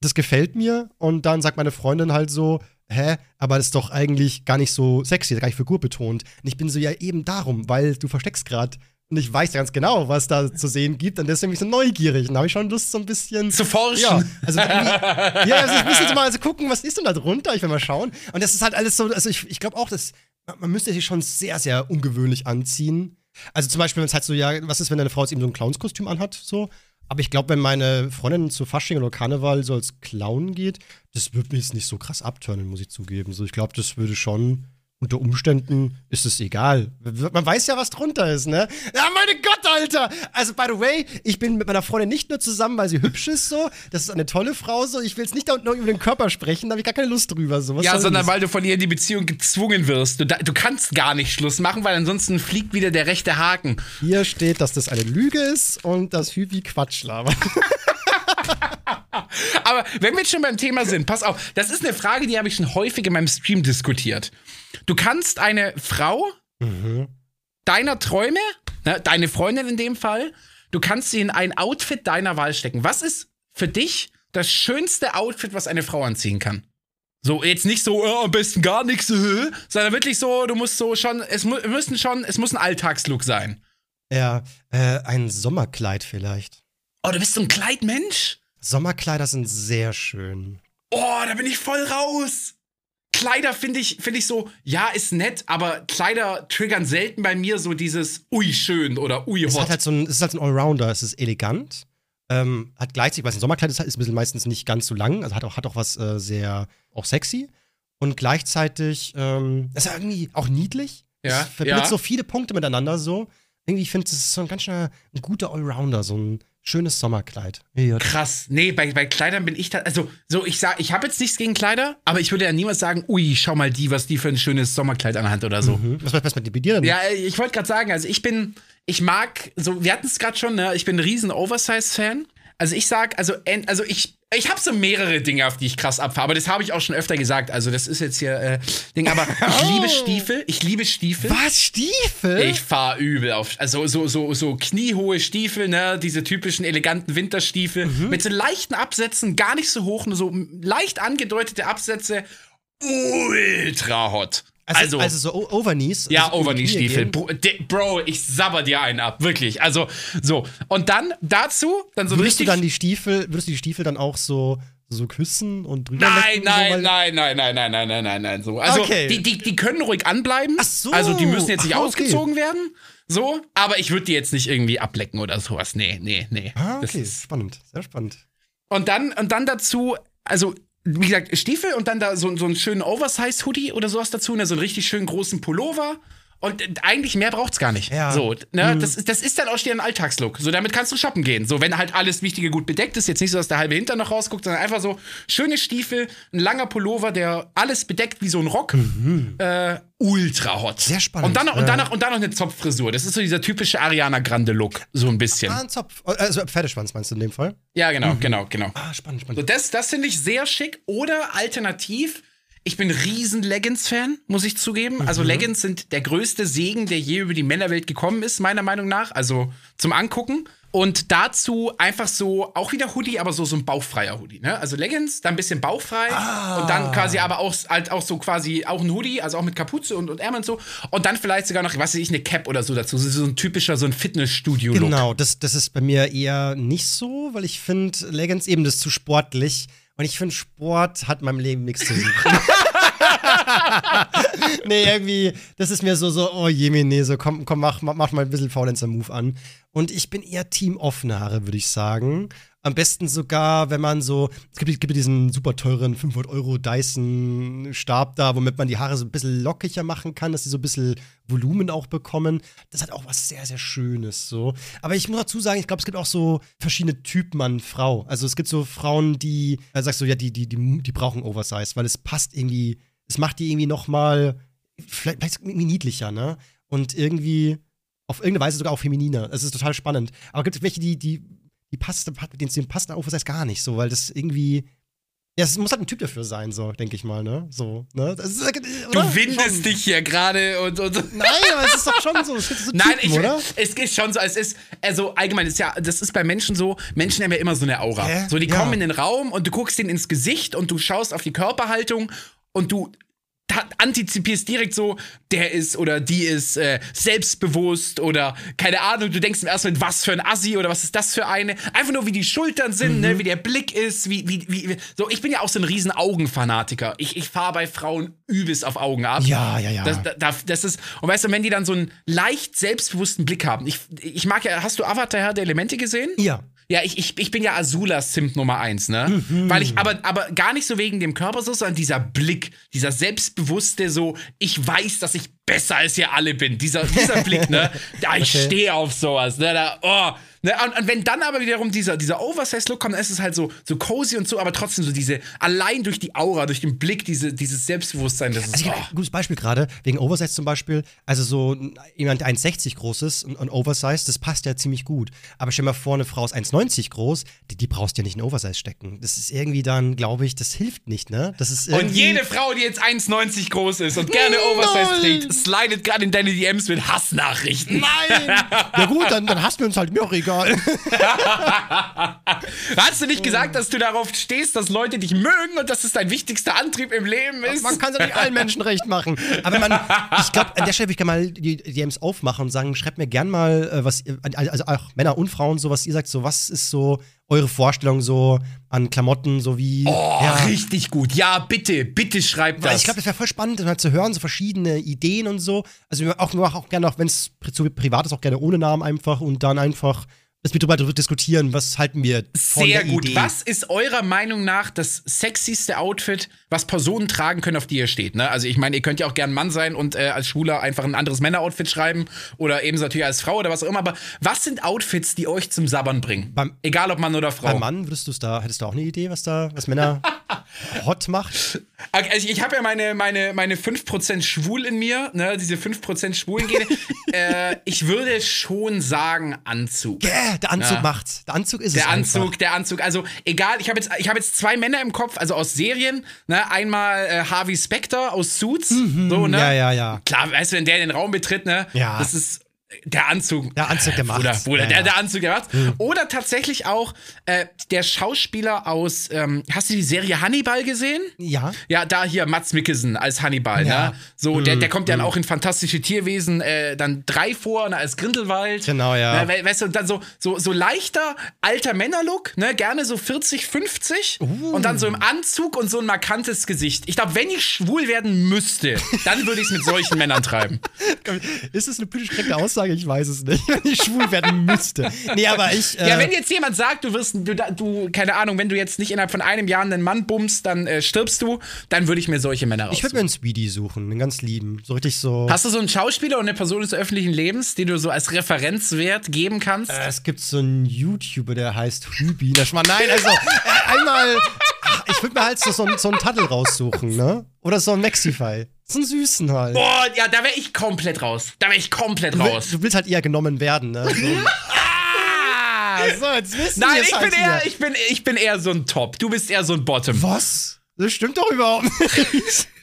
das gefällt mir. Und dann sagt meine Freundin halt so, hä, aber das ist doch eigentlich gar nicht so sexy, gar nicht figurbetont. Und ich bin so, ja, eben darum, weil du versteckst gerade. Und ich weiß ganz genau, was da zu sehen gibt. Und deswegen bin ich so neugierig. Und da habe ich schon Lust, so ein bisschen. Zu forschen. Ja, also ja, also ich muss jetzt mal also gucken, was ist denn da drunter? Ich will mal schauen. Und das ist halt alles so, also ich, ich glaube auch, dass man, man müsste sich schon sehr, sehr ungewöhnlich anziehen. Also zum Beispiel, wenn es halt so, ja, was ist, wenn deine Frau jetzt eben so ein Clownskostüm anhat, so. Aber ich glaube, wenn meine Freundin zu Fasching oder Karneval so als Clown geht, das würde mich jetzt nicht so krass abturnen, muss ich zugeben. So, ich glaube, das würde schon, unter Umständen ist es egal. Man weiß ja, was drunter ist, ne? Ja, meine Gott, Alter! Also, by the way, ich bin mit meiner Freundin nicht nur zusammen, weil sie hübsch ist, so. Das ist eine tolle Frau, so. Ich will jetzt nicht noch über den Körper sprechen, da habe ich gar keine Lust drüber, so. Was Ja, sondern das? weil du von ihr in die Beziehung gezwungen wirst. Du, du kannst gar nicht Schluss machen, weil ansonsten fliegt wieder der rechte Haken. Hier steht, dass das eine Lüge ist und dass Hübi Quatsch labert. Aber wenn wir jetzt schon beim Thema sind, pass auf, das ist eine Frage, die habe ich schon häufig in meinem Stream diskutiert. Du kannst eine Frau deiner Träume, ne, deine Freundin in dem Fall, du kannst sie in ein Outfit deiner Wahl stecken. Was ist für dich das schönste Outfit, was eine Frau anziehen kann? So, jetzt nicht so, äh, am besten gar nichts, äh, sondern wirklich so, du musst so schon, es mu müssen schon, es muss ein Alltagslook sein. Ja, äh, ein Sommerkleid vielleicht. Oh, du bist so ein Kleidmensch? Sommerkleider sind sehr schön. Oh, da bin ich voll raus. Kleider finde ich, finde ich so, ja, ist nett, aber Kleider triggern selten bei mir so dieses ui schön oder ui Es hot. hat halt so ein, es ist halt so ein Allrounder, es ist elegant. Ähm, hat gleichzeitig, weil ein Sommerkleid ist, ist ein bisschen meistens nicht ganz so lang, also hat auch, hat auch was äh, sehr, auch sexy. Und gleichzeitig, ähm, ist ja irgendwie auch niedlich. Ja, Es verbindet ja. so viele Punkte miteinander so. Irgendwie, ich finde, es ist so ein ganz schön ein guter Allrounder, so ein schönes Sommerkleid. Ja. Krass. Nee, bei, bei Kleidern bin ich da. Also, so, ich sag, ich habe jetzt nichts gegen Kleider, aber ich würde ja niemals sagen, ui, schau mal die, was die für ein schönes Sommerkleid anhat oder so. Mhm. Was, was mit dir denn? Ja, ich wollte gerade sagen, also ich bin, ich mag, so, wir hatten es gerade schon, ne? Ich bin ein riesen Oversize-Fan. Also ich sag, also, also ich, ich habe so mehrere Dinge, auf die ich krass abfahre, aber das habe ich auch schon öfter gesagt. Also das ist jetzt hier äh, Ding, aber ich Oh. liebe Stiefel. Ich liebe Stiefel. Was? Stiefel? Ich fahr übel auf, also so, so, so kniehohe Stiefel, ne, diese typischen eleganten Winterstiefel Mhm. mit so leichten Absätzen, gar nicht so hoch, nur so leicht angedeutete Absätze, ultra hot. Also, also, so O- Overknees. Ja, also Overknee-Stiefel. Bro, ich sabber dir einen ab, wirklich. Also, so. Und dann dazu, dann so Würdest du richtig. dann die Stiefel, würdest du die Stiefel dann auch so, so küssen und drüber Nein, lecken, so, nein, nein, nein, nein, nein, nein, nein, nein, nein, so. Also, Okay. die, die, die können ruhig anbleiben. Ach so. Also, die müssen jetzt nicht Ah, okay. ausgezogen werden. So, aber ich würde die jetzt nicht irgendwie ablecken oder sowas. Nee, nee, nee. Ah, Das okay, ist- spannend, sehr spannend. Und dann, und dann dazu, also, wie gesagt, Stiefel und dann da so, so einen schönen Oversize-Hoodie oder sowas dazu, ne, so einen richtig schönen großen Pullover. Und äh, eigentlich mehr braucht's gar nicht. Ja. So, ne, das, ist- das ist dann auch schon ein Alltagslook. So, damit kannst du shoppen gehen. So, wenn halt alles Wichtige gut bedeckt ist, jetzt nicht so, dass der halbe Hintern noch rausguckt, sondern einfach so schöne Stiefel, ein langer Pullover, der alles bedeckt wie so ein Rock. Äh, ultra hot. Sehr spannend. Und dann, noch, und, dann noch, und dann noch eine Zopffrisur. Das ist so dieser typische Ariana Grande-Look. So ein bisschen. Ah, ein Zopf. Also Pferdeschwanz meinst du in dem Fall? Ja, genau, genau, genau. Ah, spannend, So, spannend. das, das finde ich sehr schick. Oder alternativ, ich bin riesen Leggings-Fan, muss ich zugeben. Also Leggings sind der größte Segen, der je über die Männerwelt gekommen ist, meiner Meinung nach. Also zum Angucken. Und dazu einfach so, auch wieder Hoodie, aber so, so ein bauchfreier Hoodie. Ne? Also Leggings, dann ein bisschen bauchfrei. Und dann quasi aber auch, halt auch so quasi auch ein Hoodie, also auch mit Kapuze und, und Ärmeln und so. Und dann vielleicht sogar noch, was weiß ich, eine Cap oder so dazu. So ein typischer, so ein Fitnessstudio-Look. Genau, das, das ist bei mir eher nicht so, weil ich finde Leggings eben das zu sportlich. Und ich finde, Sport hat in meinem Leben nichts zu suchen. nee, irgendwie, das ist mir so, so, oh Jemine, so komm, komm, mach, mach mal ein bisschen Faulenzer-Move an. Und ich bin eher Team offene Haare, würde ich sagen. Am besten sogar, wenn man so, es gibt, gibt diesen super teuren 500 Euro Dyson-Stab da, womit man die Haare so ein bisschen lockiger machen kann, dass sie so ein bisschen Volumen auch bekommen. Das hat auch was sehr, sehr Schönes so. Aber ich muss dazu sagen, ich glaube, es gibt auch so verschiedene Typen an Frau. Also es gibt so Frauen, die, äh, sagst du, ja, die, die, die, die brauchen Oversize, weil es passt irgendwie, es macht die irgendwie noch mal, vielleicht, vielleicht irgendwie niedlicher, ne? Und irgendwie auf irgendeine Weise sogar auch femininer. Es ist total spannend. Aber gibt es welche, die, die, die passt, denen denen passt der gar nicht so, weil das irgendwie. Ja, es muss halt ein Typ dafür sein, so, denke ich mal, ne? So, ne? Ist, Du windest dich hier gerade und, und Nein, aber es ist doch schon so. Es gibt so Typen, Nein, ich, oder? es ist schon so, es ist, also allgemein ist ja, das ist bei Menschen so, Menschen haben ja immer so eine Aura. Hä? So, die Ja. kommen in den Raum und du guckst denen ins Gesicht und du schaust auf die Körperhaltung und du antizipierst direkt so, der ist oder die ist äh, selbstbewusst oder keine Ahnung, du denkst im ersten Moment, was für ein Assi oder was ist das für eine? Einfach nur, wie die Schultern sind, Mhm. ne, wie der Blick ist, wie, wie, wie, wie- so, ich bin ja auch so ein riesen Augenfanatiker. Ich, ich fahre bei Frauen übelst auf Augen ab. Ja, ja, ja. Das, da, das ist, und weißt du, wenn die dann so einen leicht selbstbewussten Blick haben, ich, ich mag ja, hast du Avatar Herr der Elemente gesehen? ja. Ja, ich, ich, ich bin ja Azulas Simp Nummer eins, ne? Mhm. Weil ich, aber, aber gar nicht so wegen dem Körper so, sondern dieser Blick, dieser selbstbewusste, so, ich weiß, dass ich besser als ihr alle bin. Dieser, dieser Blick, ne? Da, ich Okay. stehe auf sowas, ne? Da, oh. Ne? Und, und wenn dann aber wiederum dieser, dieser Oversize-Look kommt, dann ist es halt so, so cozy und so, aber trotzdem so diese, allein durch die Aura, durch den Blick, diese, dieses Selbstbewusstsein, das ist, Also ich oh. ein gutes Beispiel gerade, wegen Oversize zum Beispiel. Also so jemand, der 1,60 groß ist und, und Oversize, das passt ja ziemlich gut. Aber stell mal vor, eine Frau ist 1,90 groß, die, die brauchst du ja nicht in Oversize stecken. Das ist irgendwie dann, glaube ich, das hilft nicht, ne? Das ist Und jede Frau, die jetzt 1,90 groß ist und gerne Oversize trägt, slidet gerade in deine DMs mit Hassnachrichten. Nein! ja gut, dann, dann hast du uns halt mir auch egal. Hast du nicht gesagt, dass du darauf stehst, dass Leute dich mögen und dass es dein wichtigster Antrieb im Leben ist? Man kann es ja nicht allen Menschen recht machen. Aber man, ich glaube, an der Stelle würde ich gerne mal die DMs aufmachen und sagen, schreibt mir gern mal, äh, was, ihr- also auch Männer und Frauen, so was ihr sagt, so was ist so eure Vorstellung so an Klamotten, so wie. Oh, ja, richtig gut. Ja, bitte, bitte schreib Weil das. ich glaube, das wäre voll spannend, halt zu hören, so verschiedene Ideen und so. Also wir auch, machen auch gerne, auch wenn es zu privat ist, auch gerne ohne Namen einfach und dann einfach dass wir darüber diskutieren, was halten wir von Sehr der gut. Idee. Was ist eurer Meinung nach das sexyste Outfit, was Personen tragen können, auf die ihr steht? Ne? Also ich meine, ihr könnt ja auch gern Mann sein und äh, als Schwuler einfach ein anderes Männeroutfit schreiben oder ebenso natürlich als Frau oder was auch immer. Aber was sind Outfits, die euch zum Sabbern bringen? Beim- Egal ob Mann oder Frau. Beim Mann, würdest du es da, hättest du auch eine Idee, was da, was Männer hot macht? Also ich habe ja meine, meine, meine 5% schwul in mir, ne, diese 5% Schwulengene. äh, ich würde schon sagen Anzug. Yeah, der Anzug Ja. macht's. Der Anzug ist es Der einfach. Anzug, der Anzug. Also egal, ich habe jetzt, ich habe jetzt zwei Männer im Kopf, also aus Serien. Ne? Einmal äh, Harvey Specter aus Suits. so, ne? Mhm. Ja, ja, ja. Klar, weißt du, wenn der den Raum betritt, ne? Ja. Das ist der Anzug. Der Anzug, der Bruder, macht's. Bruder, Ja, der, der Anzug, der macht's. Oder tatsächlich auch äh, der Schauspieler aus, ähm, hast du die Serie Hannibal gesehen? Ja. Ja, da hier Mats Mikkelsen als Hannibal, Ja. ne? So, der, der kommt ja dann auch in Fantastische Tierwesen äh, dann drei vor, ne, als Grindelwald. Genau, ja. Ne, we weißt du, und dann so, so, so leichter alter Männerlook, ne? Gerne so 40, 50. Uh. Und dann so im Anzug und so ein markantes Gesicht. Ich glaube, wenn ich schwul werden müsste, dann würde ich es mit solchen Männern treiben. Ist das eine politisch korrekte Aussage? Ich weiß es nicht. Wenn ich schwul werden müsste. Nee, aber ich. Äh, Ja, wenn jetzt jemand sagt, du wirst, du, du, keine Ahnung, wenn du jetzt nicht innerhalb von einem Jahr einen Mann bummst, dann äh, stirbst du, dann würde ich mir solche Männer ich raussuchen. würde mir einen Speedy suchen, einen ganz lieben. So richtig so. Hast du so einen Schauspieler und eine Person des öffentlichen Lebens, die du so als Referenzwert geben kannst? Äh, es gibt so einen YouTuber, der heißt Hübi. Nein, also äh, einmal. Ich würde mir halt so, so, einen- so einen Taddel raussuchen, ne? Oder so einen Maxify. So einen süßen halt. Boah, ja, da wäre ich komplett raus. Da wäre ich komplett Du, will, raus. du willst halt eher genommen werden, ne? So. Ah! so, jetzt wissen Nein, ich halt bin, eher, ich, bin, ich bin eher so ein Top. Du bist eher so ein Bottom. Was? Das stimmt doch überhaupt nicht.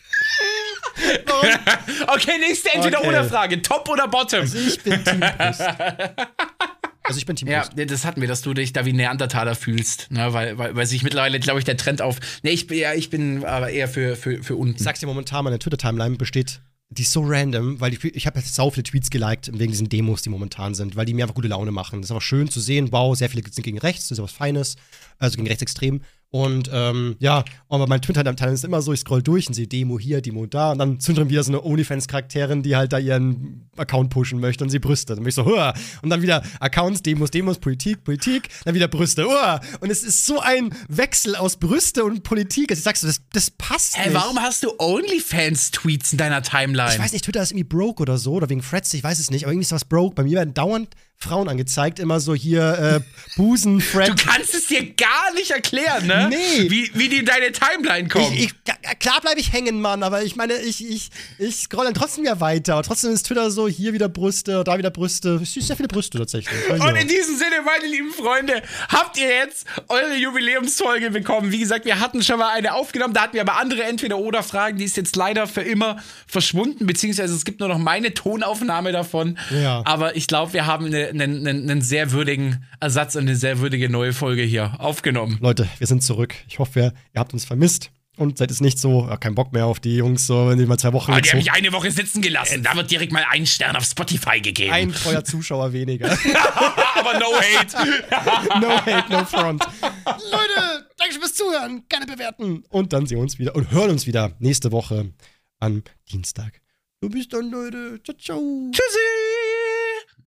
Okay, nächste Entweder-Oder-Frage. Top oder Bottom? Also ich bin Team. Also ich bin Team Ja, Brust. das hatten wir, dass du dich da wie ein Neandertaler fühlst. Ne? Weil, weil, weil sich mittlerweile, glaube ich, der Trend auf. Ne, ich, bin- ja, ich bin aber eher für, für, für unten. Ich sag's dir momentan, meine Twitter-Timeline besteht, die ist so random, weil ich, ich habe jetzt sau viele Tweets geliked wegen diesen Demos, die momentan sind, weil die mir einfach gute Laune machen. Das ist einfach schön zu sehen, wow, sehr viele sind gegen rechts, das ist was Feines, also gegen Rechtsextrem. Und ähm, ja, aber mein Twitter-Timeline ist immer so, ich scroll durch und sehe Demo hier, Demo da und dann zündet wieder so eine OnlyFans-Charakterin, die halt da ihren Account pushen möchte und sie Brüste. Dann bin ich so, Hua! und dann wieder Accounts, Demos, Demos, Politik, Politik, dann wieder Brüste, Hua! und es ist so ein Wechsel aus Brüste und Politik. Also ich sagst du, das, das passt Hä, nicht. warum hast du OnlyFans-Tweets in deiner Timeline? Ich weiß nicht, Twitter ist irgendwie broke oder so, oder wegen Threads, ich weiß es nicht, aber irgendwie ist was broke. Bei mir werden dauernd Frauen angezeigt, immer so hier äh, Busen, Du Thread. kannst es dir gar nicht erklären, ne? Nee. Wie, wie die in deine Timeline kommen. Ich, ich, ja, klar bleibe ich hängen, Mann, aber ich meine, ich, ich, ich scroll dann trotzdem ja weiter. Aber trotzdem ist Twitter so, hier wieder Brüste, da wieder Brüste. Ich sehe sehr viele Brüste tatsächlich. Und in diesem Sinne, meine lieben Freunde, habt ihr jetzt eure Jubiläumsfolge bekommen. Wie gesagt, wir hatten schon mal eine aufgenommen, da hatten wir aber andere Entweder-Oder-Fragen, die ist jetzt leider für immer verschwunden, beziehungsweise es gibt nur noch meine Tonaufnahme davon. Ja. Aber ich glaube, wir haben eine- einen einen- einen sehr würdigen Ersatz und eine sehr würdige neue Folge hier aufgenommen. Leute, wir sind zurück. Ich hoffe, ihr, habt uns vermisst. Und seid es nicht so, ja, kein Bock mehr auf die Jungs, so, wenn die mal zwei Wochen jetzt die haben mich eine Woche sitzen gelassen. Da wird direkt mal ein Stern auf Spotify gegeben. ein treuer Zuschauer weniger. aber no hate. No hate, no front. Leute, danke fürs Zuhören. Gerne bewerten. Und dann sehen wir uns wieder und hören uns wieder nächste Woche am Dienstag. Du bist dann, Leute. Ciao, ciao. Tschüssi.